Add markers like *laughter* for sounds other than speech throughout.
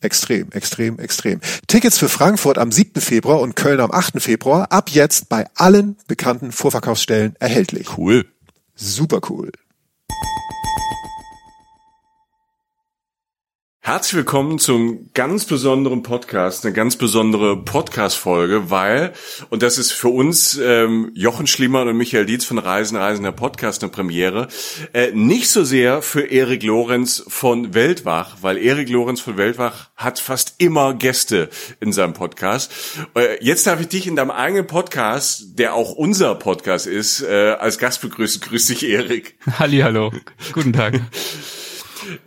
Extrem, extrem, extrem. Tickets für Frankfurt am 7. Februar und Köln am 8. Februar ab jetzt bei allen bekannten Vorverkaufsstellen erhältlich. Cool. Super cool. Herzlich willkommen zum ganz besonderen Podcast, eine ganz besondere Podcast-Folge, weil, und das ist für uns ähm, Jochen Schliemann und Michael Dietz von Reisen, Reisen der Podcast eine Premiere, äh, nicht so sehr für Erik Lorenz von Weltwach, weil Erik Lorenz von Weltwach hat fast immer Gäste in seinem Podcast. Äh, jetzt darf ich dich in deinem eigenen Podcast, der auch unser Podcast ist, äh, als Gast begrüßen. Grüß dich, Erik. Hallo, guten Tag. *laughs*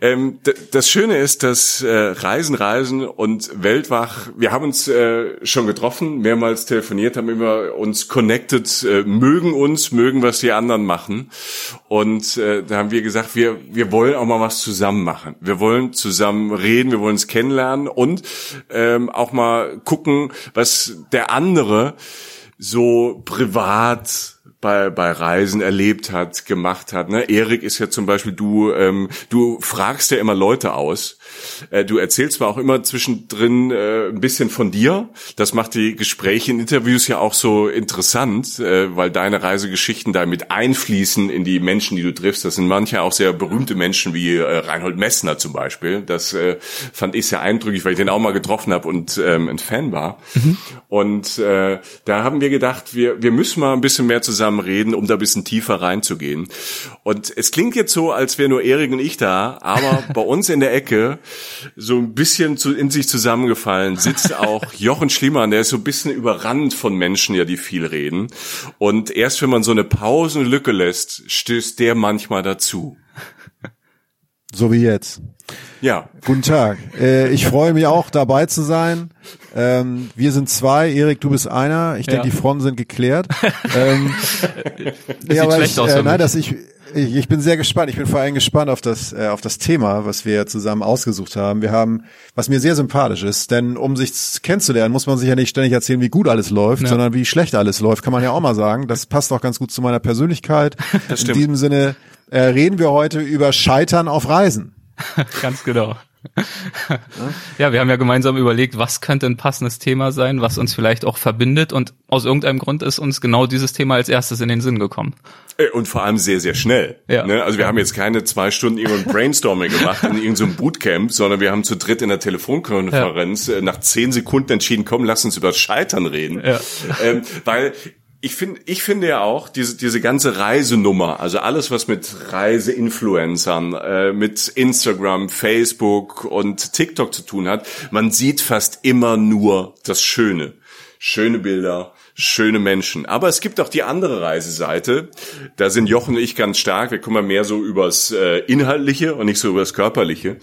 Ähm, das Schöne ist, dass äh, Reisen, Reisen und Weltwach, wir haben uns äh, schon getroffen, mehrmals telefoniert, haben immer uns connected, äh, mögen uns, mögen, was die anderen machen. Und äh, da haben wir gesagt, wir, wir wollen auch mal was zusammen machen. Wir wollen zusammen reden, wir wollen uns kennenlernen und ähm, auch mal gucken, was der andere so privat bei, bei Reisen erlebt hat, gemacht hat. Ne? Erik ist ja zum Beispiel, du, ähm, du fragst ja immer Leute aus. Äh, du erzählst zwar auch immer zwischendrin äh, ein bisschen von dir. Das macht die Gespräche in Interviews ja auch so interessant, äh, weil deine Reisegeschichten da mit einfließen in die Menschen, die du triffst. Das sind manche auch sehr berühmte Menschen wie äh, Reinhold Messner zum Beispiel. Das äh, fand ich sehr eindrücklich, weil ich den auch mal getroffen habe und ähm, ein Fan war. Mhm. Und da haben wir gedacht, wir, wir müssen mal ein bisschen mehr zusammen reden, um da ein bisschen tiefer reinzugehen. Und es klingt jetzt so, als wäre nur Erik und ich da, aber *laughs* bei uns in der Ecke, so ein bisschen zu, in sich zusammengefallen, sitzt *laughs* auch Jochen Schliemann, der ist so ein bisschen überrannt von Menschen, ja, die viel reden. Und erst wenn man so eine Pausenlücke lässt, stößt der manchmal dazu. So wie jetzt. Ja. Guten Tag. Äh, ich freue mich auch dabei zu sein. Ähm, wir sind zwei. Erik, du bist einer. Ich denke, die Fronten sind geklärt. ähm, *laughs* das ja, aber ich, äh, nein, dass ich, ich, ich bin sehr gespannt. Ich bin vor allem gespannt auf das, äh, auf das Thema, was wir zusammen ausgesucht haben. Wir haben, was mir sehr sympathisch ist, denn um sich kennenzulernen, muss man sich ja nicht ständig erzählen, wie gut alles läuft, ja. sondern wie schlecht alles läuft, kann man ja auch mal sagen. Das passt auch ganz gut zu meiner Persönlichkeit. *laughs* Das stimmt. In diesem Sinne äh, reden wir heute über Scheitern auf Reisen. *laughs* Ganz genau. *laughs* ja, wir haben ja gemeinsam überlegt, was könnte ein passendes Thema sein, was uns vielleicht auch verbindet und aus irgendeinem Grund ist uns genau dieses Thema als erstes in den Sinn gekommen. Äh, und vor allem sehr, sehr schnell. Ja. Ne? Also wir haben jetzt keine zwei Stunden irgendein Brainstorming *laughs* gemacht in irgendeinem Bootcamp, sondern wir haben zu dritt in der Telefonkonferenz ja. Nach zehn Sekunden entschieden, komm, lass uns über Scheitern reden. Ja. Ähm, weil ich finde, ich finde ja auch diese diese ganze Reisenummer, also alles was mit Reiseinfluencern, äh, mit Instagram, Facebook und TikTok zu tun hat, man sieht fast immer nur das Schöne, schöne Bilder, schöne Menschen. Aber es gibt auch die andere Reiseseite. Da sind Jochen und ich ganz stark. Wir kommen mehr so übers äh, Inhaltliche und nicht so übers Körperliche.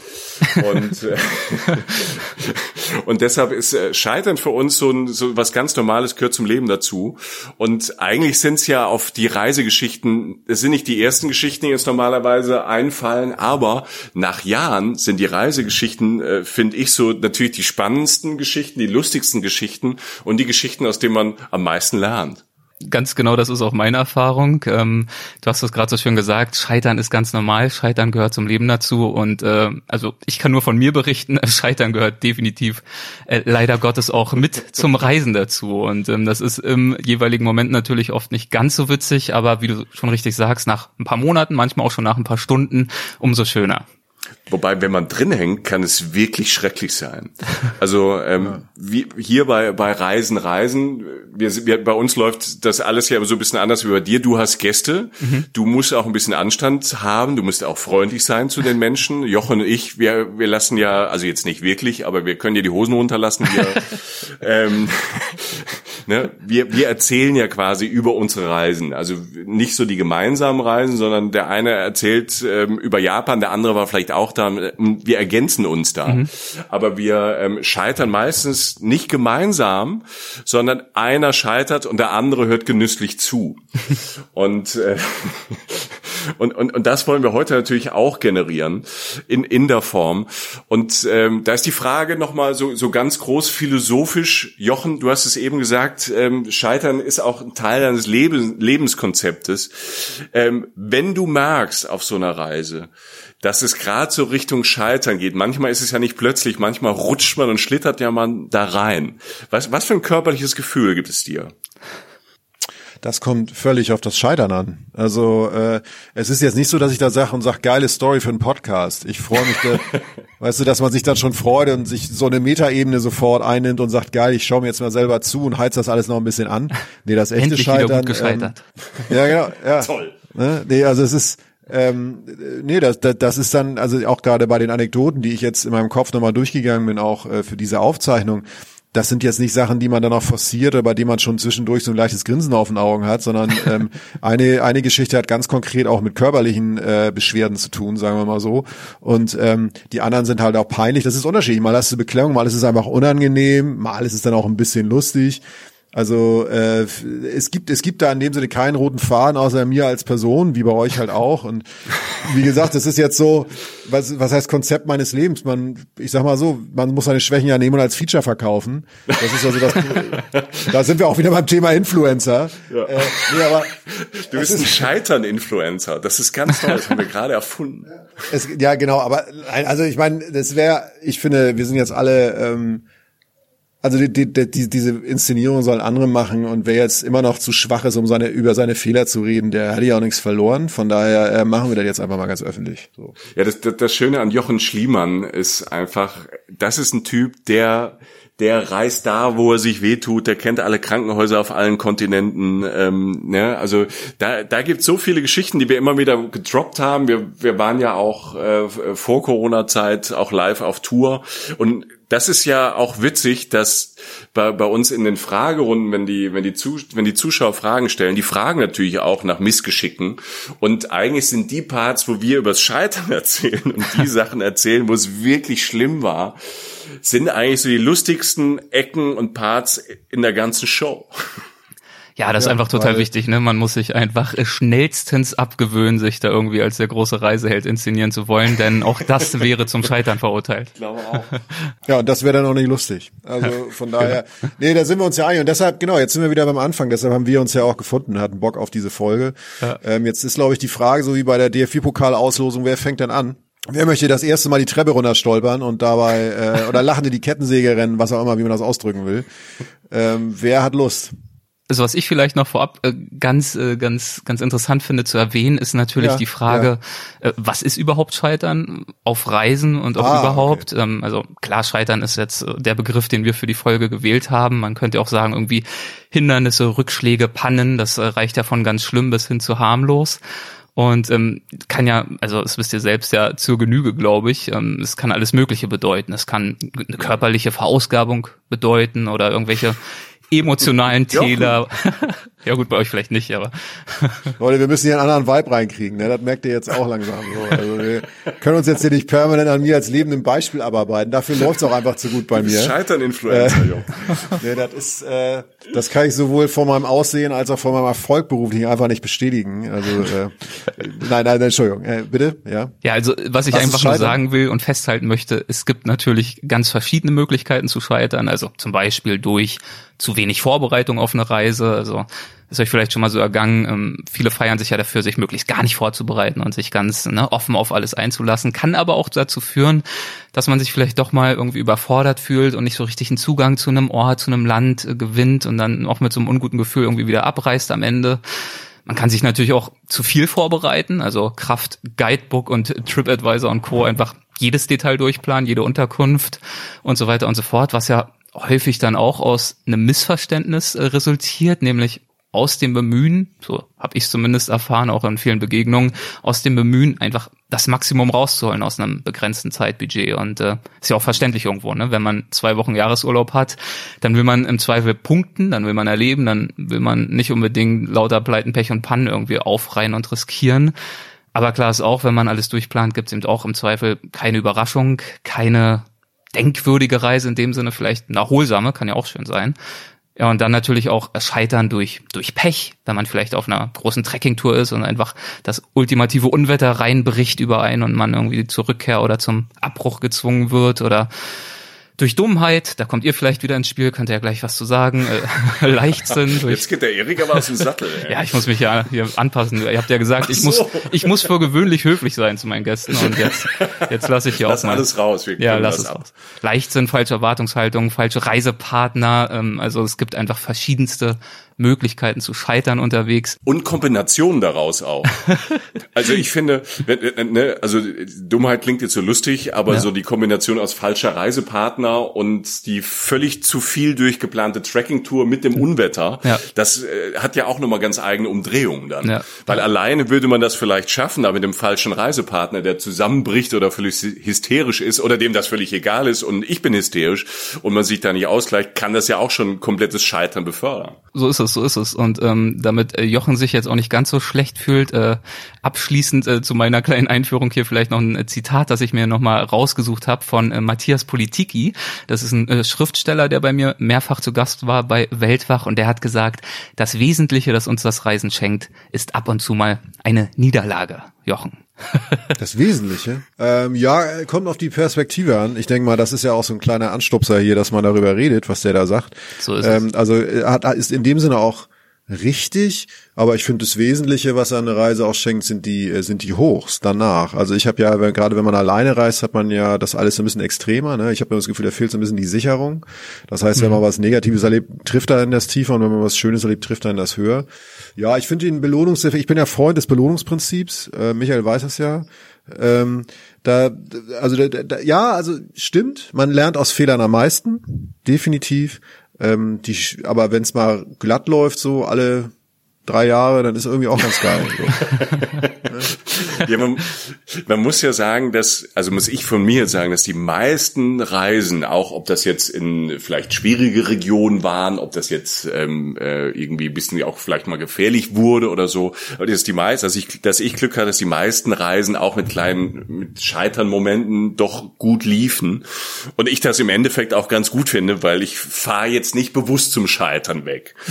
Und, äh, *laughs* und deshalb ist äh, Scheitern für uns so, ein, so was ganz Normales, gehört zum Leben dazu. Und eigentlich sind es ja auf die Reisegeschichten, es sind nicht die ersten Geschichten, die uns normalerweise einfallen, aber nach Jahren sind die Reisegeschichten, äh, finde ich, so natürlich die spannendsten Geschichten, die lustigsten Geschichten und die Geschichten, aus denen man am meisten lernt. Ganz genau, das ist auch meine Erfahrung. Ähm, du hast es gerade so schön gesagt, Scheitern ist ganz normal, Scheitern gehört zum Leben dazu und äh, also ich kann nur von mir berichten, *laughs* Scheitern gehört definitiv äh, leider Gottes auch mit zum Reisen dazu und ähm, das ist im jeweiligen Moment natürlich oft nicht ganz so witzig, aber wie du schon richtig sagst, nach ein paar Monaten, manchmal auch schon nach ein paar Stunden, umso schöner. Wobei, wenn man drin hängt, kann es wirklich schrecklich sein. Also ähm, ja. wie hier bei bei Reisen, Reisen, wir, wir, bei uns läuft das alles ja so ein bisschen anders wie bei dir. Du hast Gäste, mhm. du musst auch ein bisschen Anstand haben, du musst auch freundlich sein zu den Menschen. Jochen und ich, wir wir lassen ja, also jetzt nicht wirklich, aber wir können ja die Hosen runterlassen. Wir, *laughs* ähm, ne, wir wir erzählen ja quasi über unsere Reisen. Also nicht so die gemeinsamen Reisen, sondern der eine erzählt ähm, über Japan, der andere war vielleicht auch da. Wir ergänzen uns da. Mhm. Aber wir ähm, scheitern meistens nicht gemeinsam, sondern einer scheitert und der andere hört genüsslich zu. *laughs* und, äh, und, und, und das wollen wir heute natürlich auch generieren in, in der Form. Und ähm, da ist die Frage nochmal so, so ganz groß philosophisch. Jochen, du hast es eben gesagt, ähm, Scheitern ist auch ein Teil deines Lebens, Lebenskonzeptes. Ähm, wenn du merkst auf so einer Reise, dass es gerade so Richtung Scheitern geht. Manchmal ist es ja nicht plötzlich, manchmal rutscht man und schlittert ja man da rein. Was, was für ein körperliches Gefühl gibt es dir? Das kommt völlig auf das Scheitern an. Also äh, es ist jetzt nicht so, dass ich da sage und sage, geile Story für einen Podcast. Ich freue mich, da, *laughs* weißt du, dass man sich dann schon freut und sich so eine Metaebene sofort einnimmt und sagt, geil, ich schaue mir jetzt mal selber zu und heiz das alles noch ein bisschen an. Nee, das echte Endlich Scheitern. Gescheitert. Ähm, ja, genau. Ja. Toll. Ne? Nee, also es ist ähm, nee, das, das, das ist dann, also auch gerade bei den Anekdoten, die ich jetzt in meinem Kopf nochmal durchgegangen bin, auch äh, für diese Aufzeichnung, das sind jetzt nicht Sachen, die man dann auch forciert oder bei denen man schon zwischendurch so ein leichtes Grinsen auf den Augen hat, sondern *laughs* ähm, eine, eine Geschichte hat ganz konkret auch mit körperlichen äh, Beschwerden zu tun, sagen wir mal so. Und ähm, die anderen sind halt auch peinlich. Das ist unterschiedlich. Mal hast du Beklemmung, mal ist es einfach unangenehm, mal ist es dann auch ein bisschen lustig. Also äh, es gibt es gibt da in dem Sinne keinen roten Faden außer mir als Person, wie bei euch halt auch. Und wie gesagt, das ist jetzt so, was, was heißt Konzept meines Lebens? Man, ich sag mal so, man muss seine Schwächen ja nehmen und als Feature verkaufen. Das ist also das. *laughs* da sind wir auch wieder beim Thema Influencer. Ja. Äh, nee, aber du bist ein Scheitern-Influencer. Das ist ganz toll. Das haben wir gerade erfunden. Es, ja, genau. Aber also ich meine, das wäre, ich finde, wir sind jetzt alle. Ähm, also die, die, die, diese Inszenierung sollen andere machen und wer jetzt immer noch zu schwach ist, um seine über seine Fehler zu reden, der hat ja auch nichts verloren. Von daher äh, machen wir das jetzt einfach mal ganz öffentlich. So. Ja, das, das, das Schöne an Jochen Schliemann ist einfach, das ist ein Typ, der der reist da, wo er sich wehtut, der kennt alle Krankenhäuser auf allen Kontinenten. Ähm, ne? Also da, da gibt so viele Geschichten, die wir immer wieder gedroppt haben. Wir, wir waren ja auch äh, vor Corona-Zeit auch live auf Tour und das ist ja auch witzig, dass bei, bei uns in den Fragerunden, wenn die, wenn die, Zus wenn die Zuschauer Fragen stellen, die fragen natürlich auch nach Missgeschicken. Und eigentlich sind die Parts, wo wir übers Scheitern *laughs* erzählen und die *laughs* Sachen erzählen, wo es wirklich schlimm war, sind eigentlich so die lustigsten Ecken und Parts in der ganzen Show. Ja, das ja, ist einfach total wichtig. Ne? Man muss sich einfach schnellstens abgewöhnen, sich da irgendwie als der große Reiseheld inszenieren zu wollen, denn auch das *laughs* wäre zum Scheitern verurteilt. Ich glaube auch. Ja, und das wäre dann auch nicht lustig. Also von *laughs* daher, nee, da sind wir uns ja einig. Und deshalb, genau, jetzt sind wir wieder beim Anfang. Deshalb haben wir uns ja auch gefunden, hatten Bock auf diese Folge. Ja. Ähm, jetzt ist, glaube ich, die Frage, so wie bei der DFB-Pokalauslosung, wer fängt denn an? Wer möchte das erste Mal die Treppe runterstolpern und dabei äh, oder lachende die Kettensäge rennen, was auch immer, wie man das ausdrücken will? Ähm, wer hat Lust? Also was ich vielleicht noch vorab äh, ganz, äh, ganz, ganz interessant finde zu erwähnen, ist natürlich ja, die Frage, ja. äh, was ist überhaupt Scheitern auf Reisen und auch ah, überhaupt? Okay. Ähm, also klar, Scheitern ist jetzt der Begriff, den wir für die Folge gewählt haben. Man könnte auch sagen, irgendwie Hindernisse, Rückschläge, Pannen, das äh, reicht ja von ganz schlimm bis hin zu harmlos. Und ähm, kann ja, also das wisst ihr selbst ja zur Genüge, glaube ich. Ähm, es kann alles Mögliche bedeuten. Es kann eine körperliche Verausgabung bedeuten oder irgendwelche emotionalen Täler. *laughs* ja gut, bei euch vielleicht nicht, aber. *laughs* Leute, wir müssen hier einen anderen Vibe reinkriegen, ne? Das merkt ihr jetzt auch langsam so. Also wir können uns jetzt hier nicht permanent an mir als lebendem Beispiel abarbeiten. Dafür läuft's auch einfach zu gut bei mir. Scheitern Influencer, äh, *laughs* nee, das ist, äh, das kann ich sowohl vor meinem Aussehen als auch vor meinem Erfolg beruflich einfach nicht bestätigen. Also äh, nein, nein, Entschuldigung. Äh, bitte, ja. Ja, also was ich was einfach nur sagen will und festhalten möchte, es gibt natürlich ganz verschiedene Möglichkeiten zu scheitern. Also zum Beispiel durch zu wenig Vorbereitung auf eine Reise. Also ist euch vielleicht schon mal so ergangen. Ähm, viele feiern sich ja dafür, sich möglichst gar nicht vorzubereiten und sich ganz ne, offen auf alles einzulassen. Kann aber auch dazu führen, dass man sich vielleicht doch mal irgendwie überfordert fühlt und nicht so richtig einen Zugang zu einem Ort, zu einem Land äh, gewinnt und dann auch mit so einem unguten Gefühl irgendwie wieder abreißt am Ende. Man kann sich natürlich auch zu viel vorbereiten, also Kraft Guidebook und TripAdvisor und Co. einfach jedes Detail durchplanen, jede Unterkunft und so weiter und so fort, was ja häufig dann auch aus einem Missverständnis äh, resultiert, nämlich aus dem Bemühen, so habe ich zumindest erfahren, auch in vielen Begegnungen, aus dem Bemühen einfach das Maximum rauszuholen aus einem begrenzten Zeitbudget. Und äh, ist ja auch verständlich irgendwo, ne? Wenn man zwei Wochen Jahresurlaub hat, dann will man im Zweifel punkten, dann will man erleben, dann will man nicht unbedingt lauter Pleiten, Pech und Pannen irgendwie aufreihen und riskieren. Aber klar ist auch, wenn man alles durchplant, gibt es eben auch im Zweifel keine Überraschung, keine denkwürdige Reise in dem Sinne, vielleicht eine erholsame, kann ja auch schön sein. Ja, und dann natürlich auch Scheitern durch, durch Pech, wenn man vielleicht auf einer großen Trekkingtour ist und einfach das ultimative Unwetter reinbricht über einen und man irgendwie zur Rückkehr oder zum Abbruch gezwungen wird oder durch Dummheit, da kommt ihr vielleicht wieder ins Spiel, könnt ihr ja gleich was zu sagen, äh, *laughs* Leichtsinn. Durch, Jetzt geht der Erik aber aus dem Sattel. Ey. ja, ich muss mich ja hier anpassen. Ihr habt ja gesagt, ich so. muss, ich muss für gewöhnlich höflich sein zu meinen Gästen und jetzt, jetzt lasse ich hier lass auch mal. alles raus. Wir ja, lass es ab. raus. Leichtsinn, falsche Erwartungshaltung, falsche Reisepartner, ähm, also es gibt einfach verschiedenste Möglichkeiten zu scheitern unterwegs. Und Kombinationen daraus auch. *laughs* also ich finde, ne, also Dummheit klingt jetzt so lustig, aber ja. so die Kombination aus falscher Reisepartner und die völlig zu viel durchgeplante Trekkingtour mit dem Unwetter, ja. das äh, hat ja auch nochmal ganz eigene Umdrehungen dann. Ja. Weil alleine würde man das vielleicht schaffen, aber mit dem falschen Reisepartner, der zusammenbricht oder völlig hysterisch ist oder dem das völlig egal ist und ich bin hysterisch und man sich da nicht ausgleicht, kann das ja auch schon komplettes Scheitern befördern. So ist es es, so ist es. Und ähm, damit äh, Jochen sich jetzt auch nicht ganz so schlecht fühlt, äh, abschließend äh, zu meiner *laughs* kleinen Einführung hier vielleicht noch ein äh, Zitat, das ich mir nochmal rausgesucht habe von äh, Matthias Politiki. Das ist ein äh, Schriftsteller, der bei mir mehrfach zu Gast war bei Weltwach und der hat gesagt, das Wesentliche, das uns das Reisen schenkt, ist ab und zu mal eine Niederlage. Jochen. Das Wesentliche? Ähm, ja, kommt auf die Perspektive an. Ich denke mal, das ist ja auch so ein kleiner Anstupser hier, dass man darüber redet, was der da sagt. So ist ähm, es. Also hat, ist in dem Sinne auch richtig, aber ich finde das Wesentliche, was eine Reise auch schenkt, sind die äh, sind die Hochs danach. Also ich habe ja gerade wenn man alleine reist, hat man ja das alles ein bisschen extremer. Ne? Ich habe das Gefühl, da fehlt so ein bisschen die Sicherung. Das heißt, wenn man mhm. was Negatives erlebt, trifft er in das tiefer und wenn man was Schönes erlebt, trifft er in das höher. Ja, ich finde den Belohnungseffekt. Ich bin ja Freund des Belohnungsprinzips. Äh, Michael weiß es ja. Ähm, da, also da, da, ja, also stimmt. Man lernt aus Fehlern am meisten, definitiv. Ähm, die, aber wenn es mal glatt läuft, so alle drei Jahre, dann ist irgendwie auch ganz geil. *laughs* So. ja, man, man, muss ja sagen, dass, also muss ich von mir sagen, dass die meisten Reisen, auch ob das jetzt in vielleicht schwierige Regionen waren, ob das jetzt ähm, äh, irgendwie ein bisschen auch vielleicht mal gefährlich wurde oder so, aber das ist die meisten, dass ich, dass ich Glück hatte, dass die meisten Reisen auch mit kleinen, mit Scheitern-Momenten doch gut liefen und ich das im Endeffekt auch ganz gut finde, weil ich fahre jetzt nicht bewusst zum Scheitern weg. *laughs*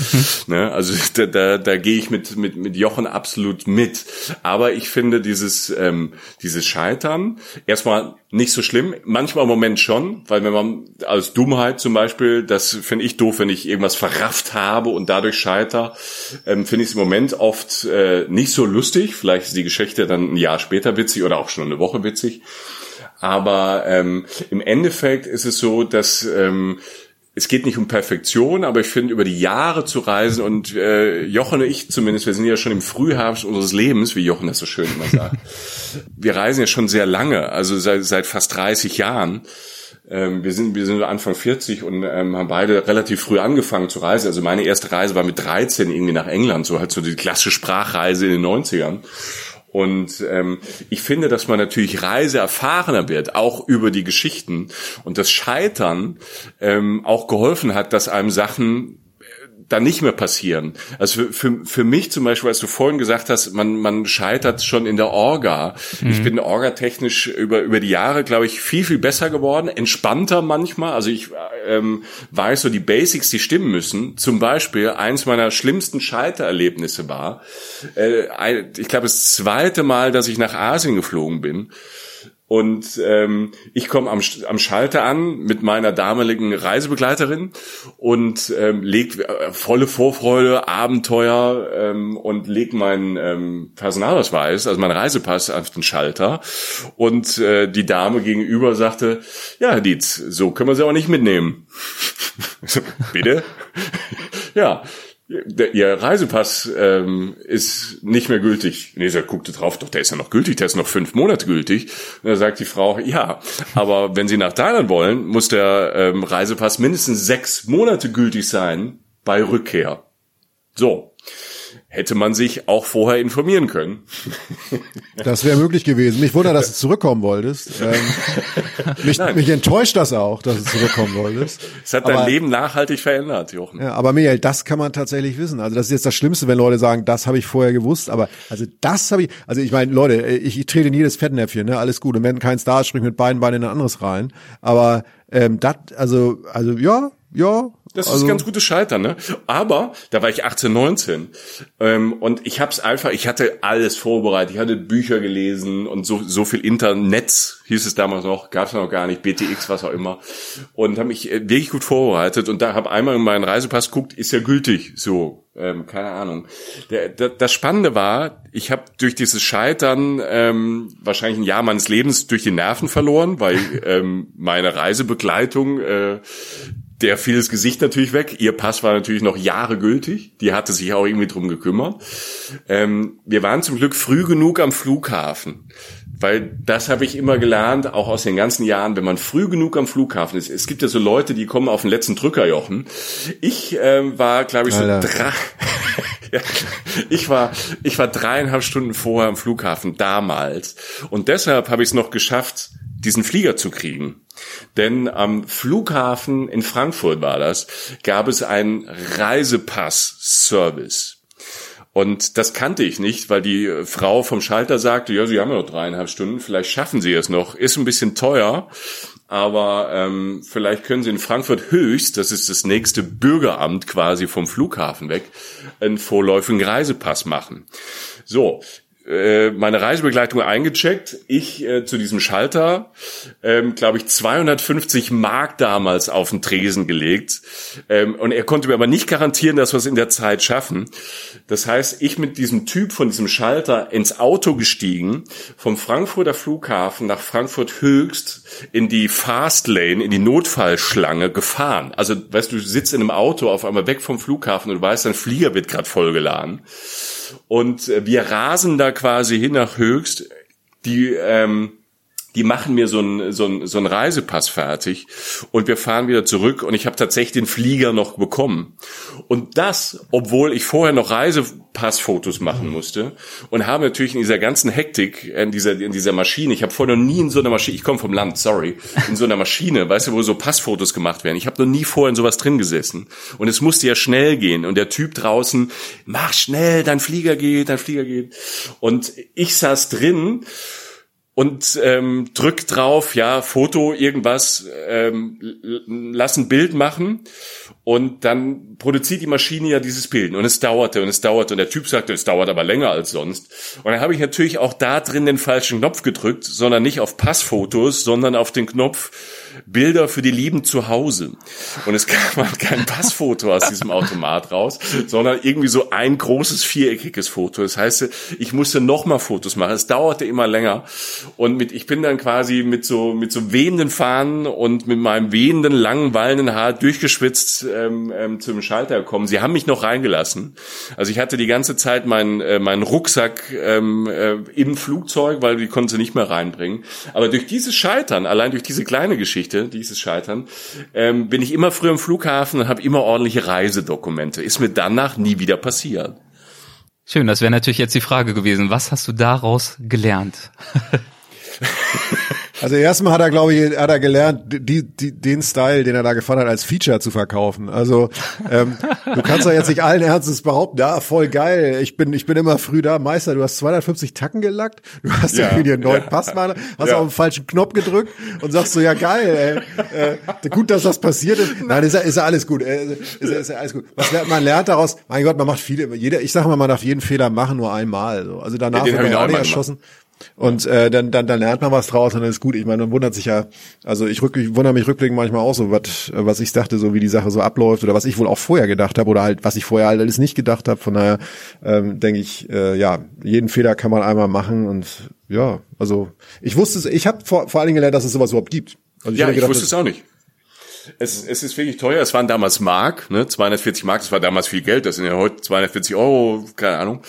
Ne? Also da, da, da gehe ich mit, mit, mit Jochen absolut mit. Aber ich finde dieses, ähm, dieses Scheitern erstmal nicht so schlimm. Manchmal im Moment schon, weil wenn man als Dummheit zum Beispiel, das finde ich doof, wenn ich irgendwas verrafft habe und dadurch scheiter, ähm, finde ich es im Moment oft äh, nicht so lustig. Vielleicht ist die Geschichte dann ein Jahr später witzig oder auch schon eine Woche witzig. Aber ähm, im Endeffekt ist es so, dass ähm, es geht nicht um Perfektion, aber ich finde, über die Jahre zu reisen und äh, Jochen und ich zumindest, wir sind ja schon im Frühherbst unseres Lebens, wie Jochen das so schön immer sagt. *laughs* wir reisen ja schon sehr lange, also seit, seit fast 30 Jahren. Ähm, wir sind wir sind Anfang 40 und ähm, haben beide relativ früh angefangen zu reisen. Also meine erste Reise war mit 13 irgendwie nach England, so halt so die klassische Sprachreise in den 90ern. Und ähm, ich finde, dass man natürlich reiseerfahrener wird, auch über die Geschichten. Und das Scheitern ähm, auch geholfen hat, dass einem Sachen dann nicht mehr passieren. Also für, für, für mich zum Beispiel, als du vorhin gesagt hast, man, man scheitert schon in der Orga. Mhm. Ich bin orga-technisch über, über die Jahre, glaube ich, viel, viel besser geworden, entspannter manchmal. Also ich ähm, weiß so, die Basics, die stimmen müssen. Zum Beispiel, eins meiner schlimmsten Scheitererlebnisse war, äh, ich glaube, das zweite Mal, dass ich nach Asien geflogen bin. Und ähm, ich komme am, am Schalter an mit meiner damaligen Reisebegleiterin und ähm, leg äh, volle Vorfreude, Abenteuer ähm, und leg meinen ähm, Personalausweis, also meinen Reisepass auf den Schalter. Und äh, die Dame gegenüber sagte, ja, Herr Dietz, so können wir sie auch nicht mitnehmen. *laughs* Bitte? *laughs* ja, ihr Reisepass ähm, ist nicht mehr gültig. Nee, er guckte drauf, doch, der ist ja noch gültig, der ist noch fünf Monate gültig. Und da sagt die Frau, ja, aber wenn Sie nach Thailand wollen, muss der ähm, Reisepass mindestens sechs Monate gültig sein bei Rückkehr. So, hätte man sich auch vorher informieren können. *laughs* Das wäre möglich gewesen. Mich wundert, dass du zurückkommen wolltest. Ähm, *laughs* mich, mich, enttäuscht das auch, dass du zurückkommen wolltest. Es hat dein Leben nachhaltig verändert, Jochen. Ja, aber Michael, das kann man tatsächlich wissen. Also das ist jetzt das Schlimmste, wenn Leute sagen, das habe ich vorher gewusst. Aber also das habe ich, also ich meine, Leute, ich, ich trete in jedes Fettnäpfchen, ne? Alles gut. Und wenn kein Star ist, springt mit beiden Beinen in ein anderes rein. Aber ähm, das, also, also ja, ja. Das also, ist ganz gutes Scheitern, ne? Aber da war ich 18, 19 ähm, und ich habe es einfach, ich hatte alles vorbereitet, ich hatte Bücher gelesen und so so viel Internet hieß es damals noch, gab es noch gar nicht, BTX, was auch immer. Und habe mich äh, wirklich gut vorbereitet. Und da habe einmal in meinen Reisepass guckt, ist ja gültig, so ähm, keine Ahnung. Der, der, das Spannende war, ich habe durch dieses Scheitern ähm, wahrscheinlich ein Jahr meines Lebens durch die Nerven verloren, weil ähm, meine Reisebegleitung äh, der fiel das Gesicht natürlich weg. Ihr Pass war natürlich noch Jahre gültig. Die hatte sich auch irgendwie drum gekümmert. Ähm, wir waren zum Glück früh genug am Flughafen. Weil das habe ich immer gelernt, auch aus den ganzen Jahren, wenn man früh genug am Flughafen ist. Es gibt ja so Leute, die kommen auf den letzten Drücker, Jochen. Ich ähm, war, glaube ich, so drei. *laughs* ja, ich war, ich war dreieinhalb Stunden vorher am Flughafen damals. Und deshalb habe ich es noch geschafft, diesen Flieger zu kriegen. Denn am Flughafen in Frankfurt war das, gab es einen Reisepass-Service. Und das kannte ich nicht, weil die Frau vom Schalter sagte, ja, Sie haben ja noch dreieinhalb Stunden, vielleicht schaffen Sie es noch. Ist ein bisschen teuer, aber ähm, vielleicht können Sie in Frankfurt höchst, das ist das nächste Bürgeramt quasi vom Flughafen weg, einen vorläufigen Reisepass machen. So, äh, meine Reisebegleitung eingecheckt. Ich äh, zu diesem Schalter, ähm, glaube ich, 250 Mark damals auf den Tresen gelegt. Ähm, und er konnte mir aber nicht garantieren, dass wir es in der Zeit schaffen. Das heißt, ich mit diesem Typ von diesem Schalter ins Auto gestiegen, vom Frankfurter Flughafen nach Frankfurt Höchst in die Fastlane, in die Notfallschlange gefahren. Also, weißt du, du sitzt in einem Auto auf einmal weg vom Flughafen und du weißt, dein Flieger wird gerade vollgeladen. Und äh, wir rasen da quasi hin nach Höchst. Die ähm, die machen mir so einen so einen, so einen Reisepass fertig und wir fahren wieder zurück und ich habe tatsächlich den Flieger noch bekommen. Und das, obwohl ich vorher noch Reisepassfotos machen musste und habe natürlich in dieser ganzen Hektik, in dieser, in dieser Maschine, ich habe vorher noch nie in so einer Maschine, ich komme vom Land, sorry, in so einer Maschine, weißt du, wo so Passfotos gemacht werden. Ich habe noch nie vorher in sowas drin gesessen. Und es musste ja schnell gehen. Und der Typ draußen, mach schnell, dein Flieger geht, dein Flieger geht. Und ich saß drin und ähm, drück drauf, ja, Foto, irgendwas, ähm, lass ein Bild machen und dann produziert die Maschine ja dieses Bild und es dauerte und es dauerte und der Typ sagte, es dauert aber länger als sonst. Und dann habe ich natürlich auch da drin den falschen Knopf gedrückt, sondern nicht auf Passfotos, sondern auf den Knopf Bilder für die Lieben zu Hause. Und es kam halt kein Passfoto aus diesem Automat raus, sondern irgendwie so ein großes viereckiges Foto. Das heißt, ich musste nochmal Fotos machen. Es dauerte immer länger. Und mit, ich bin dann quasi mit so, mit so wehenden Fahnen und mit meinem wehenden, langen, wallenden Haar durchgeschwitzt ähm, ähm, zum Schalter gekommen. Sie haben mich noch reingelassen. Also ich hatte die ganze Zeit meinen, äh, meinen Rucksack ähm, äh, im Flugzeug, weil die konnten sie nicht mehr reinbringen. Aber durch dieses Scheitern, allein durch diese kleine Geschichte, Geschichte, dieses Scheitern, ähm, bin ich immer früh im Flughafen und habe immer ordentliche Reisedokumente. Ist mir danach nie wieder passiert. Schön, das wäre natürlich jetzt die Frage gewesen. Was hast du daraus gelernt? *laughs* Also erstmal hat er, glaube ich, hat er gelernt, die, die, den Style, den er da gefahren hat, als Feature zu verkaufen. Also ähm, du kannst doch jetzt nicht allen Ernstes behaupten, ja, voll geil, ich bin, ich bin immer früh da. Meister, du hast 250 Tacken gelackt, du hast ja, irgendwie dir einen neuen ja. Pass hast ja. auf den falschen Knopf gedrückt und sagst so, ja geil, ey, äh, gut, dass das passiert ist. Nein, ist ja, ist ja alles gut, äh, ist, ist ja alles gut. Was lernt, man lernt daraus, mein Gott, man macht viele, jeder, ich sage mal, man darf jeden Fehler machen, nur einmal. So. Also danach ja, wird man auch nicht erschossen. Gemacht. Und äh, dann, dann, dann lernt man was draus und dann ist gut. Ich meine, man wundert sich ja, also ich, rück, ich wundere mich rückblickend manchmal auch so, was, was ich dachte, so wie die Sache so abläuft oder was ich wohl auch vorher gedacht habe oder halt, was ich vorher halt alles nicht gedacht habe. Von daher ähm, denke ich, äh, ja, jeden Fehler kann man einmal machen und ja, also ich wusste es, ich habe vor, vor allen Dingen gelernt, dass es sowas überhaupt gibt. Also ich ja, ich gedacht, wusste es auch nicht. Es, es ist wirklich teuer. Es waren damals Mark, ne? 240 Mark. Das war damals viel Geld. Das sind ja heute 240 Euro, keine Ahnung.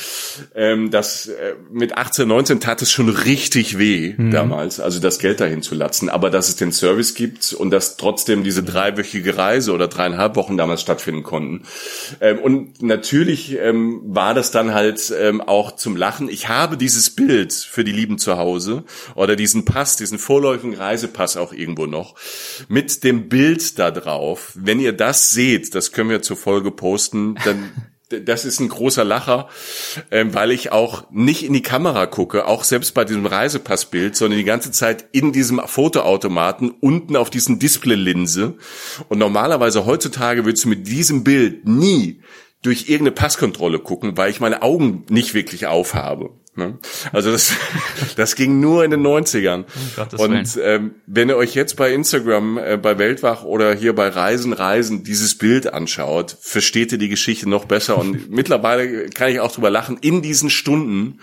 Ähm, das äh, mit 18, 19 tat es schon richtig weh mhm. damals, also das Geld dahin zu latzen. Aber dass es den Service gibt und dass trotzdem diese dreiwöchige Reise oder dreieinhalb Wochen damals stattfinden konnten. Ähm, und natürlich ähm, war das dann halt ähm, auch zum Lachen. Ich habe dieses Bild für die Lieben zu Hause oder diesen Pass, diesen vorläufigen Reisepass auch irgendwo noch mit dem Bild da drauf. Wenn ihr das seht, das können wir zur Folge posten, dann das ist ein großer Lacher, ähm, weil ich auch nicht in die Kamera gucke, auch selbst bei diesem Reisepassbild, sondern die ganze Zeit in diesem Fotoautomaten unten auf diesen Displaylinse. Und normalerweise heutzutage würdest du mit diesem Bild nie durch irgendeine Passkontrolle gucken, weil ich meine Augen nicht wirklich aufhabe. Ne? Also das, *laughs* das ging nur in den 90ern. Oh, und ähm, wenn ihr euch jetzt bei Instagram, äh, bei Weltwach oder hier bei Reisen, Reisen dieses Bild anschaut, versteht ihr die Geschichte noch besser. Und *laughs* mittlerweile kann ich auch drüber lachen, in diesen Stunden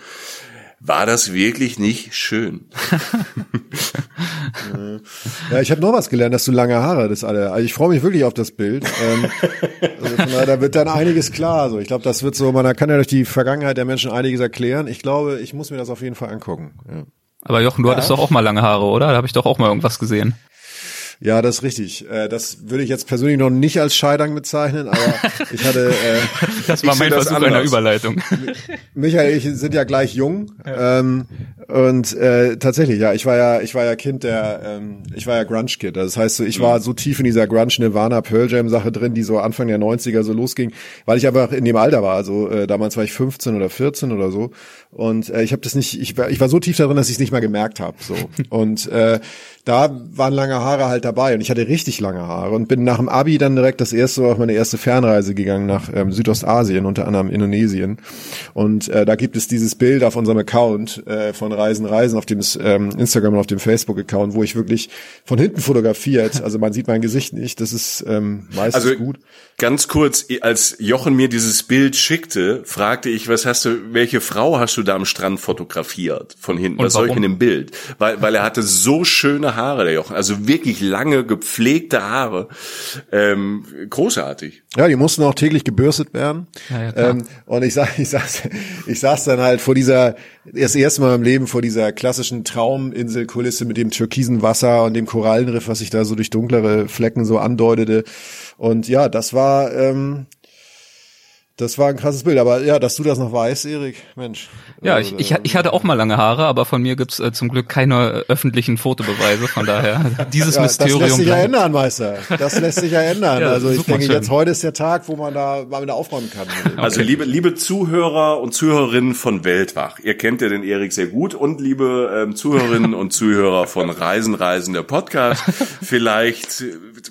war das wirklich nicht schön. *laughs* ja, ich habe noch was gelernt, dass du lange Haare das alle. Also ich freue mich wirklich auf das Bild. Ähm, also daher, da wird dann einiges klar. Also ich glaube, das wird so, man kann ja durch die Vergangenheit der Menschen einiges erklären. Ich glaube, ich muss mir das auf jeden Fall angucken. Ja. Aber Jochen, du ja. hattest doch auch mal lange Haare, oder? Da habe ich doch auch mal irgendwas gesehen. Ja, das ist richtig. Äh, das würde ich jetzt persönlich noch nicht als Scheidern bezeichnen, aber *laughs* ich hatte. Äh, das war mein Versuch einer Überleitung. Michael, ich sind ja gleich jung. Ja. Ähm, und äh, tatsächlich, ja, ich war ja, ich war ja Kind der, ähm, ich war ja Grunge-Kid. Das heißt, so, ich war so tief in dieser Grunge Nirvana Pearl Jam Sache drin, die so Anfang der 90er so losging, weil ich einfach in dem Alter war. Also äh, damals war ich 15 oder 14 oder so. Und äh, ich habe das nicht, ich war, ich war so tief darin, dass ich es nicht mal gemerkt habe. So. *laughs* Und äh, da waren lange Haare halt dabei und ich hatte richtig lange Haare und bin nach dem Abi dann direkt das erste auf meine erste Fernreise gegangen nach ähm, Südostasien, unter anderem Indonesien. Und äh, da gibt es dieses Bild auf unserem Account äh, von Reisen, Reisen auf dem ähm, Instagram und auf dem Facebook-Account, wo ich wirklich von hinten fotografiert, *laughs* also man sieht mein Gesicht nicht, das ist ähm, meistens also, gut. Ganz kurz, als Jochen mir dieses Bild schickte, fragte ich, was hast du, welche Frau hast du da am Strand fotografiert von hinten? Und was warum? soll ich in dem Bild? Weil, weil er hatte so schöne Haare, der Jochen, also wirklich lange gepflegte Haare, ähm, großartig. Ja, die mussten auch täglich gebürstet werden. Ja, ja, ähm, und ich sag, ich saß, ich saß dann halt vor dieser, das erste Mal im Leben vor dieser klassischen Trauminselkulisse mit dem türkisen Wasser und dem Korallenriff, was sich da so durch dunklere Flecken so andeutete. Und ja, das war ähm, das war ein krasses Bild, aber ja, dass du das noch weißt, Erik, Mensch. Ja, ich, ich, ich hatte auch mal lange Haare, aber von mir gibt's äh, zum Glück keine öffentlichen Fotobeweise, von daher *laughs* *laughs* dieses ja, Mysterium. Das lässt sich ja ändern, Meister. Das lässt sich ja ändern. ja, also ich denke, schön. jetzt heute ist der Tag, wo man da mal wieder aufräumen kann. *laughs* Also liebe, liebe Zuhörer und Zuhörerinnen von Weltwach, ihr kennt ja den Erik sehr gut und liebe ähm, Zuhörerinnen und Zuhörer von Reisen, Reisen, der Podcast, vielleicht